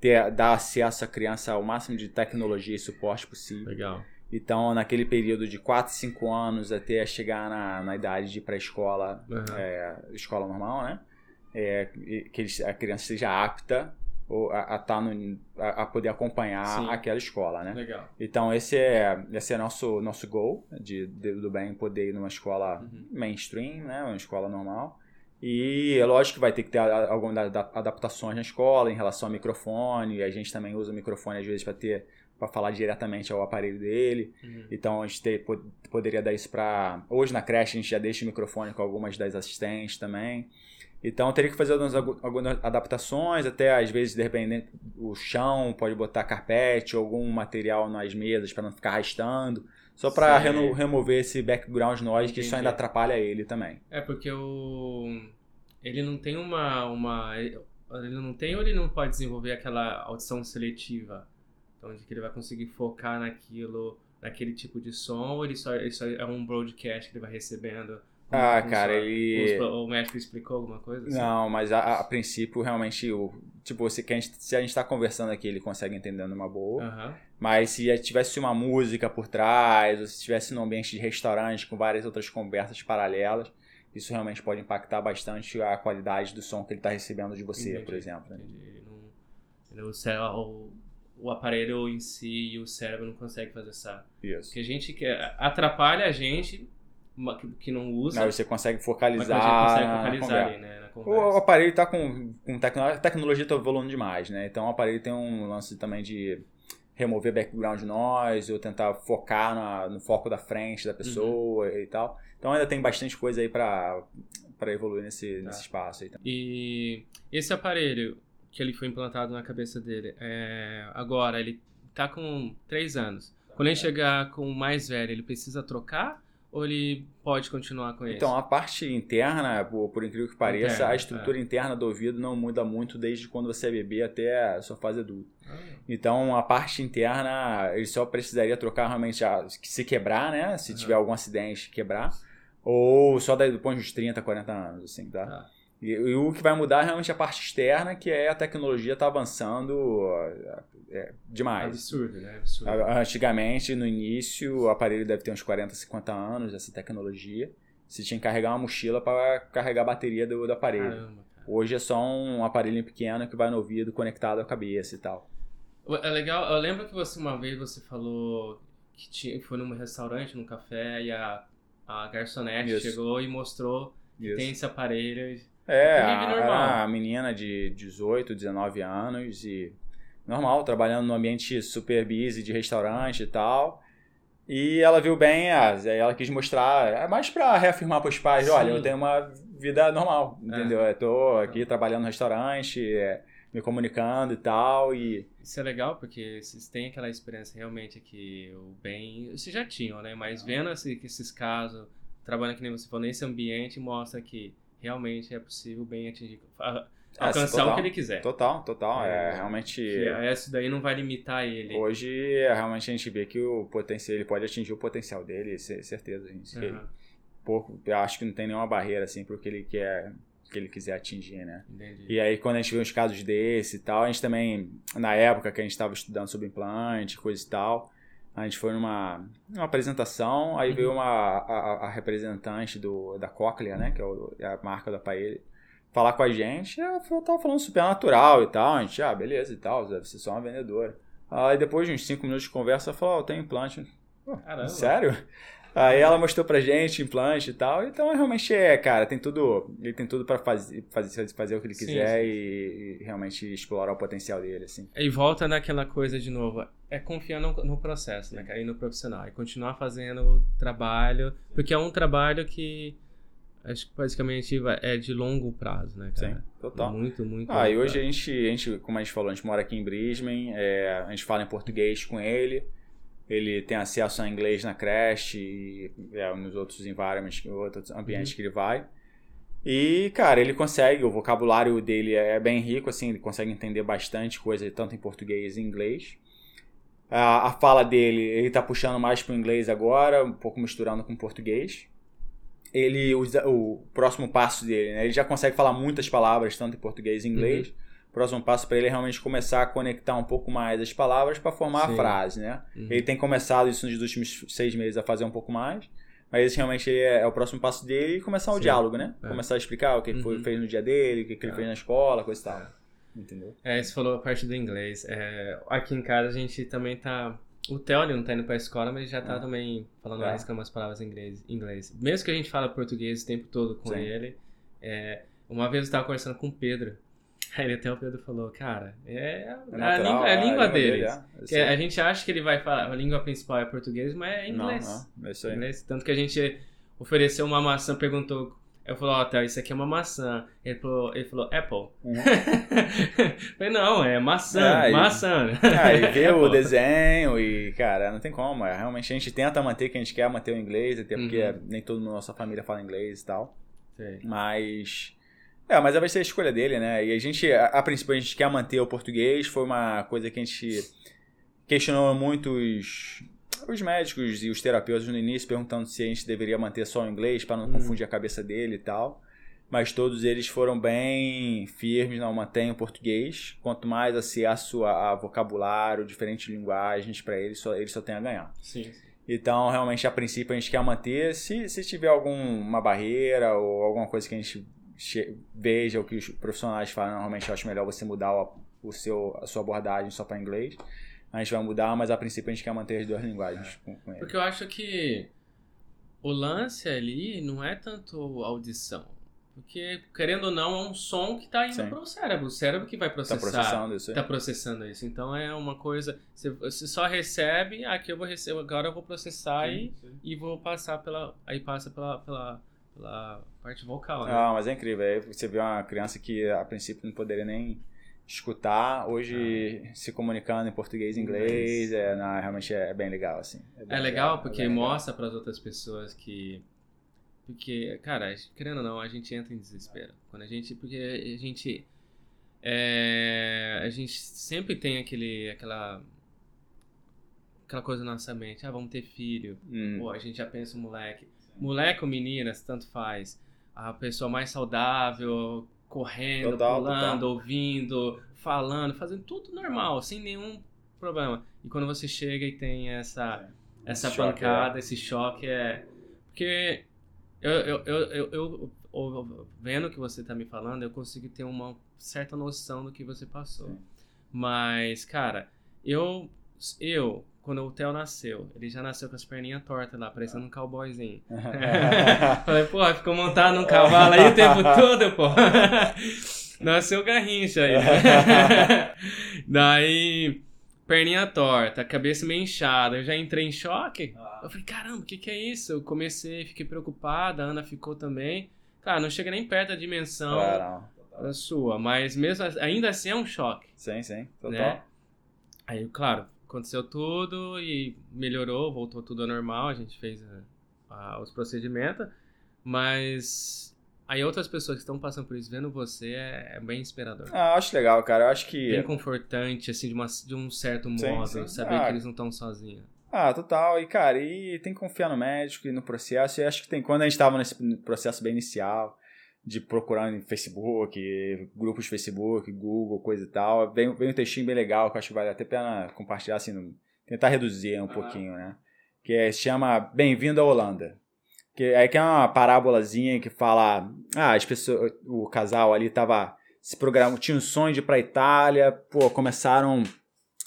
ter, dar acesso à criança ao máximo de tecnologia e suporte possível. Legal. Então, naquele período de 4, 5 anos até chegar na, na idade de pré-escola, uhum. é, escola normal, né? é, que a criança seja apta a, a, tá no, a, a poder acompanhar Sim. aquela escola, né? Legal. Então esse é esse é nosso nosso goal de, de do bem poder ir numa escola uhum. mainstream, né? Uma escola normal. E é lógico que vai ter que ter algumas adaptações na escola em relação ao microfone. A gente também usa o microfone às vezes para ter para falar diretamente ao aparelho dele. Uhum. Então a gente ter, poderia dar isso para hoje na creche a gente já deixa o microfone com algumas das assistentes também. Então teria que fazer algumas, algumas adaptações, até às vezes, de repente, o chão pode botar carpete ou algum material nas mesas para não ficar arrastando. Só para remo remover esse background noise Entendi. que isso ainda atrapalha ele também. É, porque o. Ele não tem uma. uma... Ele não tem ou ele não pode desenvolver aquela audição seletiva? Então, de que ele vai conseguir focar naquilo, naquele tipo de som, ou ele só, ele só é um broadcast que ele vai recebendo ah, cara, ele. O médico explicou alguma coisa? Assim? Não, mas a, a, princípio, realmente, o, tipo, se, a gente, se a gente tá conversando aqui, ele consegue entender numa boa. Uhum. Mas se tivesse uma música por trás, ou se estivesse num ambiente de restaurante com várias outras conversas paralelas, isso realmente pode impactar bastante a qualidade do som que ele está recebendo de você, Entendi. por exemplo. Né? Não, o, o aparelho em si e o cérebro não conseguem fazer essa. Isso. Que a gente quer. Atrapalha a gente que não usa. Mas você consegue focalizar. Mas consegue focalizar ali, né? O aparelho está com, com tecnologia. A tecnologia está evoluindo demais, né? Então o aparelho tem um lance também de remover background noise ou tentar focar na, no foco da frente da pessoa uhum. e tal. Então ainda tem bastante coisa aí para evoluir nesse, tá. nesse espaço aí. E esse aparelho que ele foi implantado na cabeça dele, é, agora ele tá com 3 anos. Quando ele chegar com mais velho, ele precisa trocar ou ele pode continuar com isso? Então, a parte interna, por, por incrível que pareça, interna, a estrutura é. interna do ouvido não muda muito desde quando você é bebê até a sua fase adulta. Ah. Então, a parte interna, ele só precisaria trocar realmente se quebrar, né? Se uhum. tiver algum acidente, quebrar. Ou só depois dos 30, 40 anos, assim, tá? Ah. E, e, o que vai mudar é realmente a parte externa, que é a tecnologia tá avançando é, demais. Absurdo, né? Absurdo. Antigamente, no início, o aparelho deve ter uns 40, 50 anos, essa tecnologia. Você tinha que carregar uma mochila para carregar a bateria do, do aparelho. Caramba, Hoje é só um aparelho pequeno que vai no ouvido conectado à cabeça e tal. É legal, eu lembro que você uma vez você falou que tinha, foi num restaurante, num café, e a, a garçonete Isso. chegou e mostrou que Isso. tem esse aparelho. É, a, a menina de 18, 19 anos e normal, trabalhando num ambiente super busy de restaurante e tal. E ela viu bem, aí ela quis mostrar, é mais para reafirmar para os pais, Sim. olha, eu tenho uma vida normal, entendeu? É. Eu tô aqui trabalhando no restaurante, é, me comunicando e tal, e... Isso é legal, porque vocês têm aquela experiência realmente que o bem... Vocês já tinham, né? Mas vendo esse, esses casos, trabalhando que nem você falou, nesse ambiente, mostra que realmente é possível bem atingir... É, alcançar total, o que ele quiser. Total, total. É, é realmente. Isso daí não vai limitar ele. Hoje, é, realmente a gente vê que o potencial, ele pode atingir o potencial dele, certeza. Gente. Uhum. Pouco, eu acho que não tem nenhuma barreira assim pro que ele quer que ele quiser atingir, né? Entendi. E aí quando a gente vê uns casos desse e tal, a gente também na época que a gente estava estudando sobre implante, coisa e tal, a gente foi numa, numa apresentação, aí uhum. veio uma a, a, representante do da Cochlea, né, que é, é a marca da Paelle, falar com a gente, ela tava falando super natural e tal, a gente, ah, beleza e tal, deve ser só uma vendedora. Aí depois de uns 5 minutos de conversa, ela falou, oh, tenho implante. Caramba. Sério? Aí ela mostrou pra gente implante e tal. Então realmente é, cara, tem tudo. Ele tem tudo para fazer, fazer, fazer o que ele quiser sim, sim. E, e, realmente explorar o potencial dele, assim. E volta naquela coisa de novo. É confiar no, no processo, né, cara? E no profissional. E continuar fazendo o trabalho. Porque é um trabalho que. Acho que basicamente é de longo prazo, né, cara? Sim, total. Muito, muito. Ah, e hoje a gente, a gente, como a gente falou, a gente mora aqui em Brisbane, é, a gente fala em português com ele ele tem acesso a inglês na creche e é, nos outros environments, outros ambientes uhum. que ele vai. E, cara, ele consegue, o vocabulário dele é bem rico, assim, ele consegue entender bastante coisa, tanto em português e inglês. A, a fala dele, ele tá puxando mais pro inglês agora, um pouco misturando com português. Ele usa o próximo passo dele, né? Ele já consegue falar muitas palavras, tanto em português e inglês. Uhum próximo passo para ele é realmente começar a conectar um pouco mais as palavras para formar Sim. a frase, né? Uhum. Ele tem começado isso nos últimos seis meses a fazer um pouco mais, mas esse realmente é, é o próximo passo dele e começar o Sim. diálogo, né? É. Começar a explicar o que ele uhum. fez no dia dele, o que, ele é. fez na escola, coisa e tal. Entendeu? É, você falou a parte do inglês. É, aqui em casa a gente também tá. O Theo não tá indo pra escola, mas já tá é. também falando, é. arriscando umas palavras em inglês, inglês. Mesmo que a gente fala português o tempo todo com Sim. ele. É, uma vez eu tava conversando com o Pedro. Aí até o Pedro falou, cara, é, é, natural, a, língua, é a língua é deles. Dele, é. a gente acha que ele vai falar, a língua principal é português, mas é inglês. Não, não, é. Inglês. Tanto que a gente ofereceu uma maçã, perguntou, eu falei, ó, oh, Theo, isso aqui é uma maçã. Ele falou, ele falou Apple. Uhum. falei, não, é maçã, é, maçã. Aí ah, vê o desenho e, cara, não tem como. É, realmente a gente tenta manter que a gente quer manter o inglês, até porque uhum. nem todo mundo na nossa família fala inglês e tal. Sei. Mas é, mas vai ser a escolha dele, né? E a gente, a, a princípio, a gente quer manter o português. Foi uma coisa que a gente questionou muito os, os médicos e os terapeutas no início, perguntando se a gente deveria manter só o inglês para não hum. confundir a cabeça dele e tal. Mas todos eles foram bem firmes, não mantém o português. Quanto mais acesso a, a vocabulário, diferentes linguagens para ele, só, ele só tem a ganhar. Sim. Então, realmente, a princípio, a gente quer manter. Se, se tiver alguma barreira ou alguma coisa que a gente veja o que os profissionais falam. Normalmente eu acho melhor você mudar o, o seu, a sua abordagem só para inglês. A gente vai mudar, mas a princípio a gente quer manter as duas linguagens é. com, com ele. Porque eu acho que o lance ali não é tanto audição. Porque, querendo ou não, é um som que está indo para o cérebro. O cérebro que vai processar. Está processando isso. Está processando isso. Então é uma coisa. Você, só recebe, aqui eu vou receber, agora eu vou processar sim, e, sim. e vou passar pela. Aí passa pela, pela pela parte vocal, né? Não, mas é incrível. Aí você vê uma criança que a princípio não poderia nem escutar, hoje ah. se comunicando em português e inglês, é, não, realmente é bem legal, assim. É, é legal, legal, porque é mostra para as outras pessoas que... Porque, cara, querendo ou não, a gente entra em desespero. Quando a gente... Porque a gente... É, a gente sempre tem aquele, aquela aquela coisa na nossa mente, ah, vamos ter filho, hum. Pô, a gente já pensa o moleque moleque ou meninas, tanto faz. A pessoa mais saudável, correndo, total, pulando, total. ouvindo, falando, fazendo tudo normal, sem nenhum problema. E quando você chega e tem essa, é. essa esse pancada, choque, é. esse choque, é. Porque eu, eu, eu, eu, eu, vendo o que você está me falando, eu consigo ter uma certa noção do que você passou. Sim. Mas, cara, eu, eu quando o Theo nasceu. Ele já nasceu com as perninhas tortas lá, parecendo um cowboyzinho. Falei, pô, ficou montado num cavalo aí o tempo todo, pô. nasceu garrincha aí. Daí, perninha torta, cabeça meio inchada. Eu já entrei em choque. Ah. Eu falei, caramba, o que, que é isso? Eu comecei, fiquei preocupada, a Ana ficou também. Claro, não chega nem perto da dimensão claro. sua, mas mesmo ainda assim é um choque. Sim, sim, total. Né? Aí, claro, aconteceu tudo e melhorou, voltou tudo ao normal, a gente fez uh, uh, os procedimentos, mas aí outras pessoas que estão passando por isso vendo você é, é bem inspirador. Ah, acho legal, cara, eu acho que... Bem confortante, assim, de, uma, de um certo modo, sim, sim. saber ah, que eles não estão sozinhos. Ah, total. E, cara, e tem que confiar no médico e no processo. E acho que tem, quando a gente estava nesse processo bem inicial, de procurar em Facebook, grupos de Facebook, Google, coisa e tal, vem, vem um textinho bem legal que eu acho que vale até pena compartilhar, assim, tentar reduzir um ah. pouquinho, né? Que é, se chama Bem-vindo à Holanda. Que aí que é uma parábolazinha que fala, ah, as pessoas, o casal ali tava se programando, tinha um sonho de ir pra Itália, pô, começaram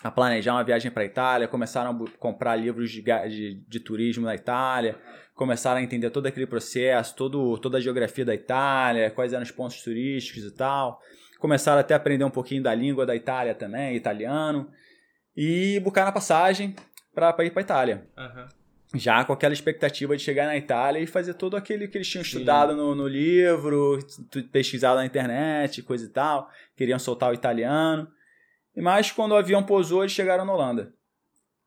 a planejar uma viagem para a Itália, começaram a comprar livros de, de, de, turismo na Itália, começaram a entender todo aquele processo, todo, toda a geografia da Itália, quais eram os pontos turísticos e tal. Começaram até a aprender um pouquinho da língua da Itália também, italiano, e buscar a passagem para ir para a Itália. Uhum. Já com aquela expectativa de chegar na Itália e fazer todo aquele que eles tinham estudado no, no livro, pesquisado na internet, coisa e tal. Queriam soltar o italiano. Mas quando o avião pousou, eles chegaram na Holanda.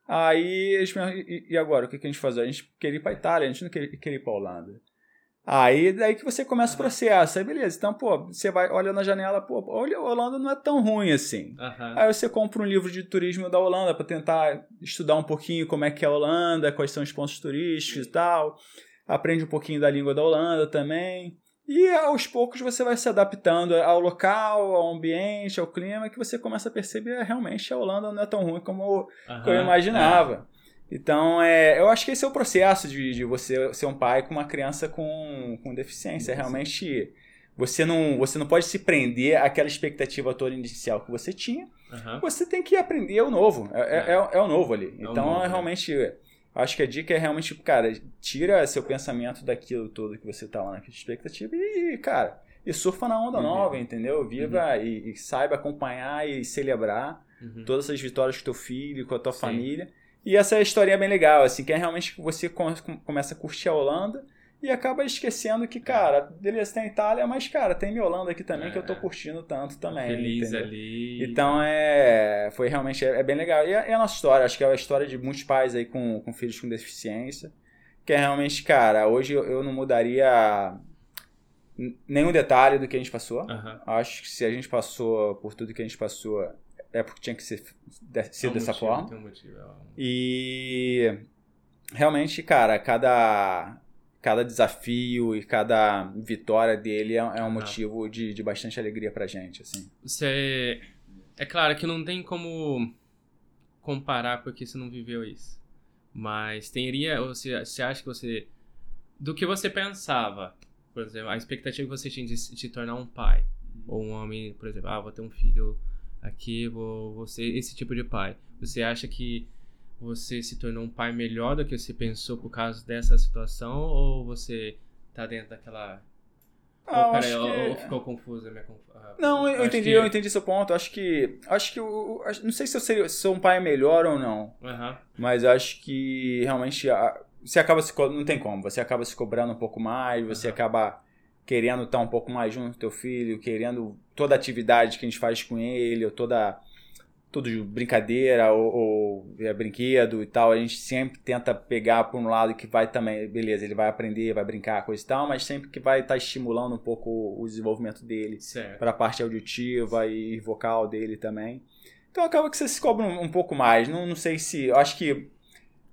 Aí eles e agora? O que a gente faz? A gente queria ir para Itália, a gente não queria, queria ir para Holanda. Aí daí que você começa o processo. Aí beleza, então, pô, você vai, olha na janela, pô, olha, a Holanda não é tão ruim assim. Uhum. Aí você compra um livro de turismo da Holanda para tentar estudar um pouquinho como é que é a Holanda, quais são os pontos turísticos e tal. Aprende um pouquinho da língua da Holanda também. E aos poucos você vai se adaptando ao local, ao ambiente, ao clima, que você começa a perceber realmente a Holanda não é tão ruim como uhum, eu imaginava. É. Então, é, eu acho que esse é o processo de, de você ser um pai com uma criança com, com deficiência. É realmente, você não, você não pode se prender àquela expectativa toda inicial que você tinha. Uhum. Você tem que aprender o novo. É, é, é, é o novo ali. É então, novo, realmente Acho que a dica é realmente, cara, tira seu pensamento daquilo todo que você tá lá naquela expectativa e, cara, e surfa na onda uhum. nova, entendeu? Viva uhum. e, e, saiba acompanhar e celebrar uhum. todas essas vitórias com teu filho, com a tua Sim. família. E essa é bem legal, assim, que é realmente que você começa a curtir a Holanda e acaba esquecendo que, cara, beleza, tem Itália, mas, cara, tem minha Holanda aqui também é, que eu tô é. curtindo tanto também. Feliz entendeu? ali. Então é. Foi realmente é, é bem legal. E a, é, é a, nossa história, acho que é a história de muitos pais aí com, com filhos com deficiência. Que é realmente, cara, hoje eu, eu não mudaria nenhum detalhe do que a gente passou. Uhum. Acho que se a gente passou por tudo que a gente passou, é porque tinha que ser, ser dessa motivo, forma. Um motivo, e realmente, cara, cada cada desafio e cada vitória dele é, é um motivo de, de bastante alegria pra gente, assim. Você... É claro que não tem como comparar porque você não viveu isso. Mas teria... Você, você acha que você... Do que você pensava, por exemplo, a expectativa que você tinha de se tornar um pai. Ou um homem, por exemplo, ah, vou ter um filho aqui, vou, vou ser esse tipo de pai. Você acha que você se tornou um pai melhor do que você pensou por causa dessa situação? Ou você tá dentro daquela. Ah, ou, peraí, que... ou, ficou confuso a minha ah, Não, eu entendi, que... eu entendi seu ponto. Acho que. Acho que eu, não sei se eu seria, sou um pai melhor ou não. Uhum. Mas acho que realmente você acaba se não tem como, você acaba se cobrando um pouco mais, você uhum. acaba querendo estar um pouco mais junto com teu filho, querendo toda a atividade que a gente faz com ele, ou toda tudo de brincadeira ou, ou é, brinquedo e tal, a gente sempre tenta pegar por um lado que vai também, beleza, ele vai aprender, vai brincar, coisa e tal, mas sempre que vai estar tá estimulando um pouco o desenvolvimento dele para a parte auditiva e vocal dele também. Então acaba que você se cobra um, um pouco mais. Não, não sei se. Eu acho que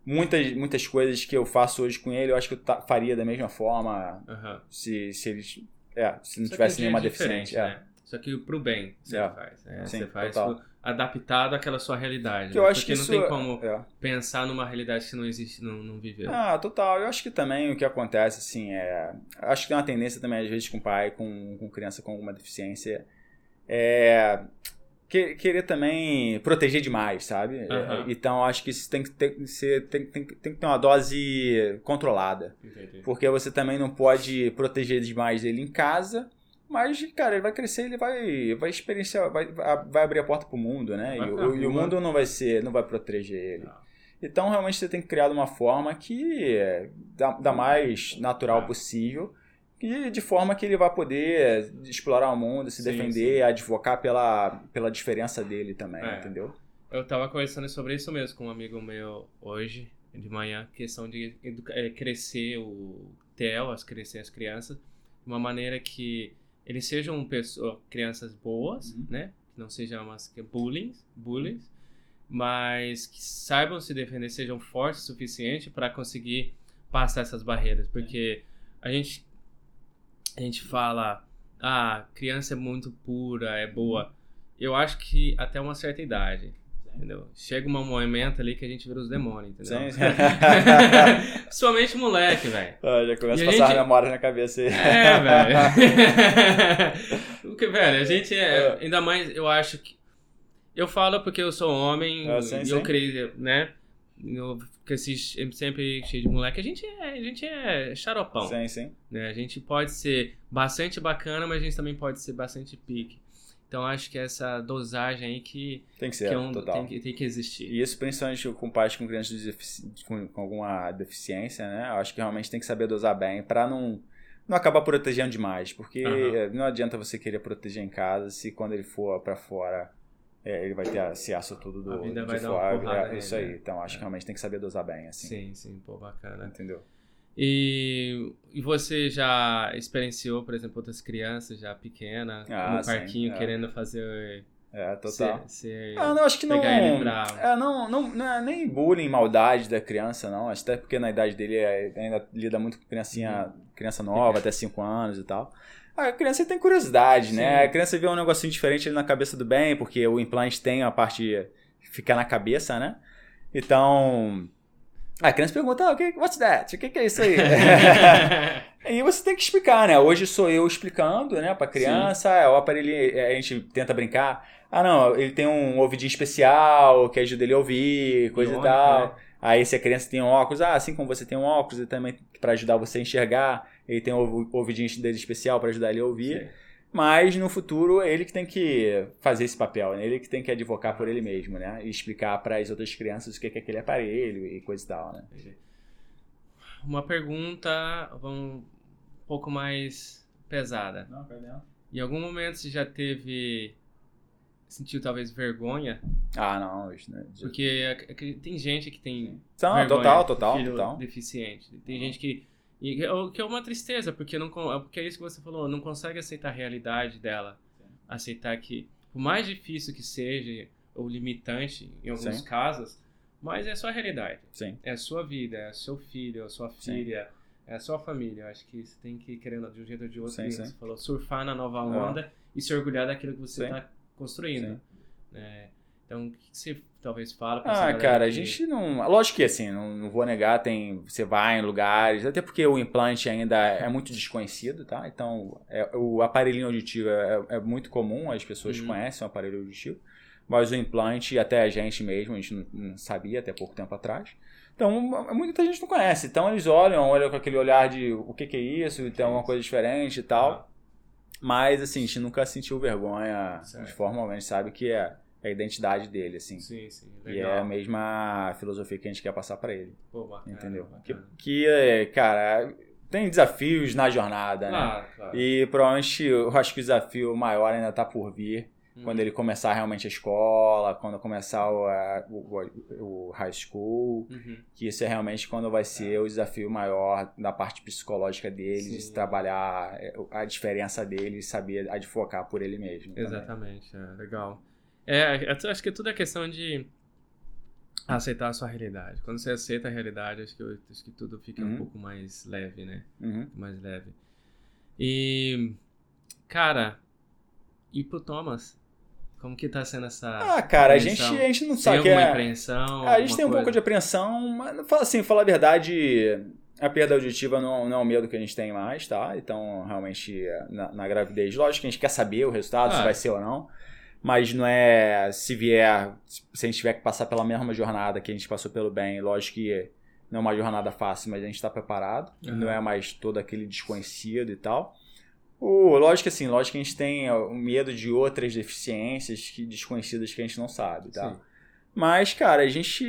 muitas, muitas coisas que eu faço hoje com ele, eu acho que eu faria da mesma forma uhum. se, se eles. É, se não Só tivesse nenhuma é deficiência. É. Né? Só que pro bem você é. faz. É, Sim, você faz total adaptado àquela sua realidade. Que eu né? acho Porque que não tem como é. pensar numa realidade que não existe, não, não viveu. Ah, total. Eu acho que também o que acontece, assim, é. Acho que tem uma tendência também, às vezes, com pai, com, com criança com alguma deficiência, é. Que, querer também proteger demais, sabe? Uhum. Então acho que isso tem que ter, tem, tem, tem que ter uma dose controlada. Entendi. Porque você também não pode proteger demais ele em casa mas, cara, ele vai crescer, ele vai, vai experienciar, vai, vai abrir a porta pro mundo, né? E, o, e o mundo não vai ser, não vai proteger ele. Não. Então, realmente, você tem que criar de uma forma que é da, da mais natural possível, e de forma que ele vai poder explorar o mundo, se sim, defender, sim. advocar pela, pela diferença dele também, é. entendeu? Eu tava conversando sobre isso mesmo com um amigo meu hoje, de manhã, questão de é, crescer o TEL, as crescer as crianças, de uma maneira que eles sejam pessoas, crianças boas, uhum. né? Que não sejam umas bullying, bullies, mas que saibam se defender, sejam fortes o suficiente para conseguir passar essas barreiras, porque a gente a gente fala, ah, criança é muito pura, é boa. Eu acho que até uma certa idade. Entendeu? Chega um momento ali que a gente vira os demônios, entendeu? Sim, sim. Somente moleque, velho. já começa a passar gente... a memória na cabeça aí. É, velho. Porque, velho, a gente é, é. Ainda mais, eu acho que. Eu falo porque eu sou homem ah, sim, e eu creio, né? Eu cresci sempre cheio de moleque. A gente é, a gente é xaropão. Sim, sim. Né? A gente pode ser bastante bacana, mas a gente também pode ser bastante pique. Então acho que essa dosagem aí que tem que ser, que é um, total. Tem que, tem que existir. E isso principalmente com pais com crianças com, com, alguma deficiência, né? Eu acho que realmente tem que saber dosar bem para não não acabar protegendo demais, porque uhum. não adianta você querer proteger em casa se quando ele for para fora é, ele vai ter acesso a tudo do, a de fora. É, isso aí. Né? Então acho é. que realmente tem que saber dosar bem, assim. Sim, sim, pô, bacana. Entendeu? E, e você já experienciou, por exemplo, outras crianças já pequenas ah, no parquinho sim, é. querendo fazer é, total. Ah, não, acho que não. Pra... É, não, não, não é nem bullying, maldade da criança, não. Acho até porque na idade dele é, ainda lida muito com criancinha, uhum. criança nova, até 5 anos e tal. A criança tem curiosidade, né? Sim. né? A criança vê um negocinho diferente ali na cabeça do bem, porque o implante tem a parte fica na cabeça, né? Então, a criança pergunta, ah, what's that? O que, que é isso aí? e você tem que explicar, né? Hoje sou eu explicando, né, pra criança, é, o aparelho, é, a gente tenta brincar. Ah, não, ele tem um ouvidinho especial que ajuda ele a ouvir, coisa e, e tal. Né? Aí se a criança tem um óculos, ah, assim como você tem um óculos, ele também para ajudar você a enxergar, ele tem um ouvidinho dele especial para ajudar ele a ouvir. Sim. Mas no futuro ele que tem que fazer esse papel, né? ele que tem que advocar por ele mesmo, né? E explicar para as outras crianças o que é aquele aparelho e coisa e tal, né? Uma pergunta um pouco mais pesada. Não, não. Em algum momento você já teve sentiu talvez vergonha? Ah, não, isso, né? Porque tem gente que tem não, vergonha, total, total, total. deficiente. Tem gente que e o que é uma tristeza, porque não porque é isso que você falou, não consegue aceitar a realidade dela. Sim. Aceitar que, por mais difícil que seja, ou limitante em alguns Sim. casos, mas é a sua realidade. Sim. É a sua vida, é seu filho, é a sua filha, Sim. é a sua família. Eu acho que você tem que, querendo de um jeito ou de outro, você falou, surfar na nova onda ah. e se orgulhar daquilo que você está construindo. É, então, o que você talvez fala pra Ah, cara, que... a gente não. Lógico que assim, não, não, vou negar, tem. Você vai em lugares, até porque o implante ainda é muito desconhecido, tá? Então, é, o aparelhinho auditivo é, é, muito comum, as pessoas uhum. conhecem o aparelho auditivo, mas o implante, até a gente mesmo, a gente não, não sabia até pouco tempo atrás. Então, muita gente não conhece. Então, eles olham, olham com aquele olhar de o que, que é isso, tem alguma coisa diferente e tal. Ah. Mas, assim, a gente nunca sentiu vergonha certo. de forma alguma. A gente sabe que é a identidade dele, assim. Sim, sim. Legal. E é a mesma filosofia que a gente quer passar para ele. Pô, bacana, entendeu? Bacana. Que, que, é, cara, tem desafios na jornada, né? Claro, claro. E provavelmente eu acho que o desafio maior ainda tá por vir. Hum. Quando ele começar realmente a escola, quando começar o, o, o high school, uhum. que isso é realmente quando vai ser é. o desafio maior da parte psicológica dele, Sim. de trabalhar é, a diferença dele e saber advocar por ele mesmo. Exatamente, é, legal. É, acho que tudo é questão de aceitar a sua realidade. Quando você aceita a realidade, acho que, acho que tudo fica uhum. um pouco mais leve, né? Uhum. Mais leve. E, cara, e pro Thomas? Como que tá sendo essa. Ah, cara, a gente, a gente não sabe. Tem alguma é... apreensão? a gente tem um coisa? pouco de apreensão, mas assim, falar a verdade, a perda auditiva não, não é o medo que a gente tem mais, tá? Então, realmente, na, na gravidez, lógico que a gente quer saber o resultado, ah. se vai ser ou não mas não é se vier, se a gente tiver que passar pela mesma jornada que a gente passou pelo bem, lógico que não é uma jornada fácil, mas a gente está preparado, uhum. não é mais todo aquele desconhecido e tal. O, lógico que assim, lógico que a gente tem o medo de outras deficiências que, desconhecidas que a gente não sabe, tá? Sim. Mas, cara, a gente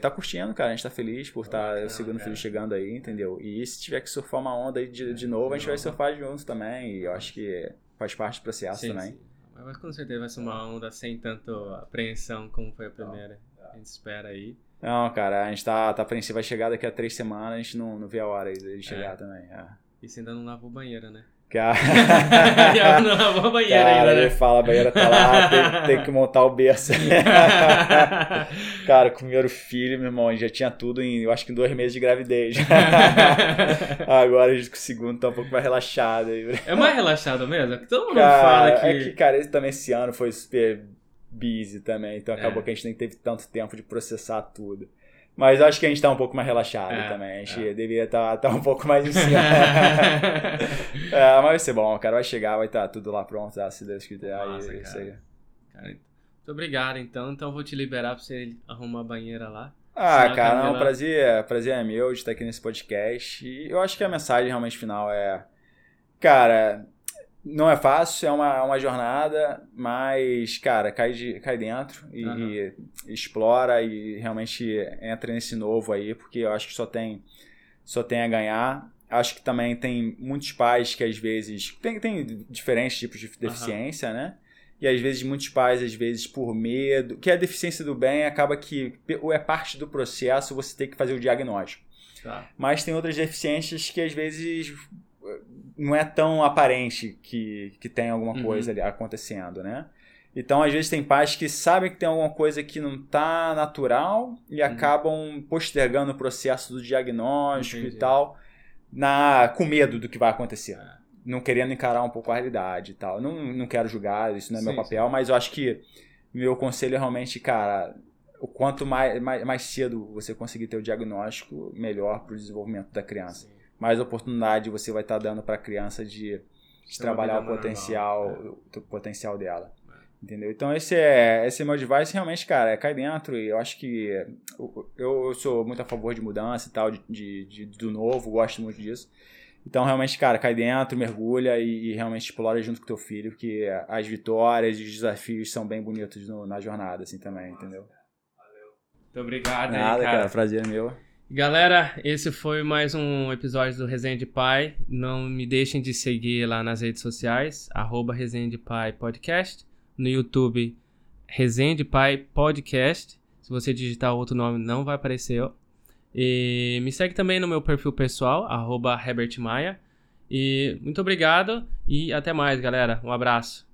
tá curtindo, cara. A gente tá feliz por estar tá o segundo filho chegando aí, entendeu? E se tiver que surfar uma onda aí de, de novo, a gente vai surfar junto também. E eu acho que faz parte do processo sim, também. Sim. Mas com certeza vai ser uma onda sem tanto apreensão como foi a primeira. A gente espera aí. Não, cara, a gente tá, tá apreensivo. Vai chegar daqui a três semanas, a gente não, não vê a hora de chegar é. também. É. E você ainda não lavou banheiro, né? Cara, não a banheira cara, ainda, né? ele fala, a banheira tá lá, tem, tem que montar o berço. cara, com o primeiro filho, meu irmão, já tinha tudo em, eu acho que em dois meses de gravidez. Agora a gente com o segundo tá um pouco mais relaxado. É mais relaxado mesmo? Todo mundo cara, fala que... É que, cara, esse também esse ano foi super busy também, então acabou é. que a gente nem teve tanto tempo de processar tudo. Mas acho que a gente tá um pouco mais relaxado é, também. A gente é. deveria estar tá, tá um pouco mais em cima. é, mas vai ser bom, cara. Vai chegar, vai estar tá tudo lá pronto, tá? se Deus quiser. Nossa, aí, cara. Muito obrigado, então. Então eu vou te liberar pra você arrumar a banheira lá. Ah, Senão cara, não, prazer, prazer é meu de estar aqui nesse podcast. E eu acho que a mensagem realmente final é. Cara, não é fácil, é uma, é uma jornada, mas, cara, cai, de, cai dentro e, uhum. e, explora e realmente entra nesse novo aí, porque eu acho que só tem, só tem a ganhar. Acho que também tem muitos pais que às vezes. Tem, tem diferentes tipos de deficiência, uhum. né? E às vezes muitos pais, às vezes por medo, que a deficiência do bem acaba que é parte do processo você tem que fazer o diagnóstico. Tá. Mas tem outras deficiências que às vezes não é tão aparente que, que tem alguma uhum. coisa ali acontecendo, né? Então, às vezes, tem pais que sabem que tem alguma coisa que não está natural e uhum. acabam postergando o processo do diagnóstico Entendi. e tal, na, com medo do que vai acontecer. É. Não querendo encarar um pouco a realidade e tal. Não, não quero julgar, isso não é sim, meu papel, sim. mas eu acho que meu conselho é realmente, cara, o quanto mais, mais, mais cedo você conseguir ter o diagnóstico, melhor para o desenvolvimento da criança. Sim mais oportunidade você vai estar tá dando para a criança de, de trabalhar o potencial, é. o potencial dela. É. Entendeu? Então esse é, esse é meu advice realmente, cara, é cai dentro e eu acho que eu, eu sou muito a favor de mudança e tal, de, de, de do novo, gosto muito disso. Então, realmente, cara, cai dentro, mergulha e, e, realmente explora junto com teu filho, porque as vitórias e os desafios são bem bonitos no, na jornada, assim, também, entendeu? Valeu. Muito obrigado Nada, aí, cara. cara. Prazer é meu. Galera, esse foi mais um episódio do Resenha de Pai. Não me deixem de seguir lá nas redes sociais, arroba Resenha de Pai Podcast. No YouTube, Resenha de Pai Podcast. Se você digitar outro nome, não vai aparecer. E me segue também no meu perfil pessoal, arroba Herbert Maia. E muito obrigado e até mais, galera. Um abraço.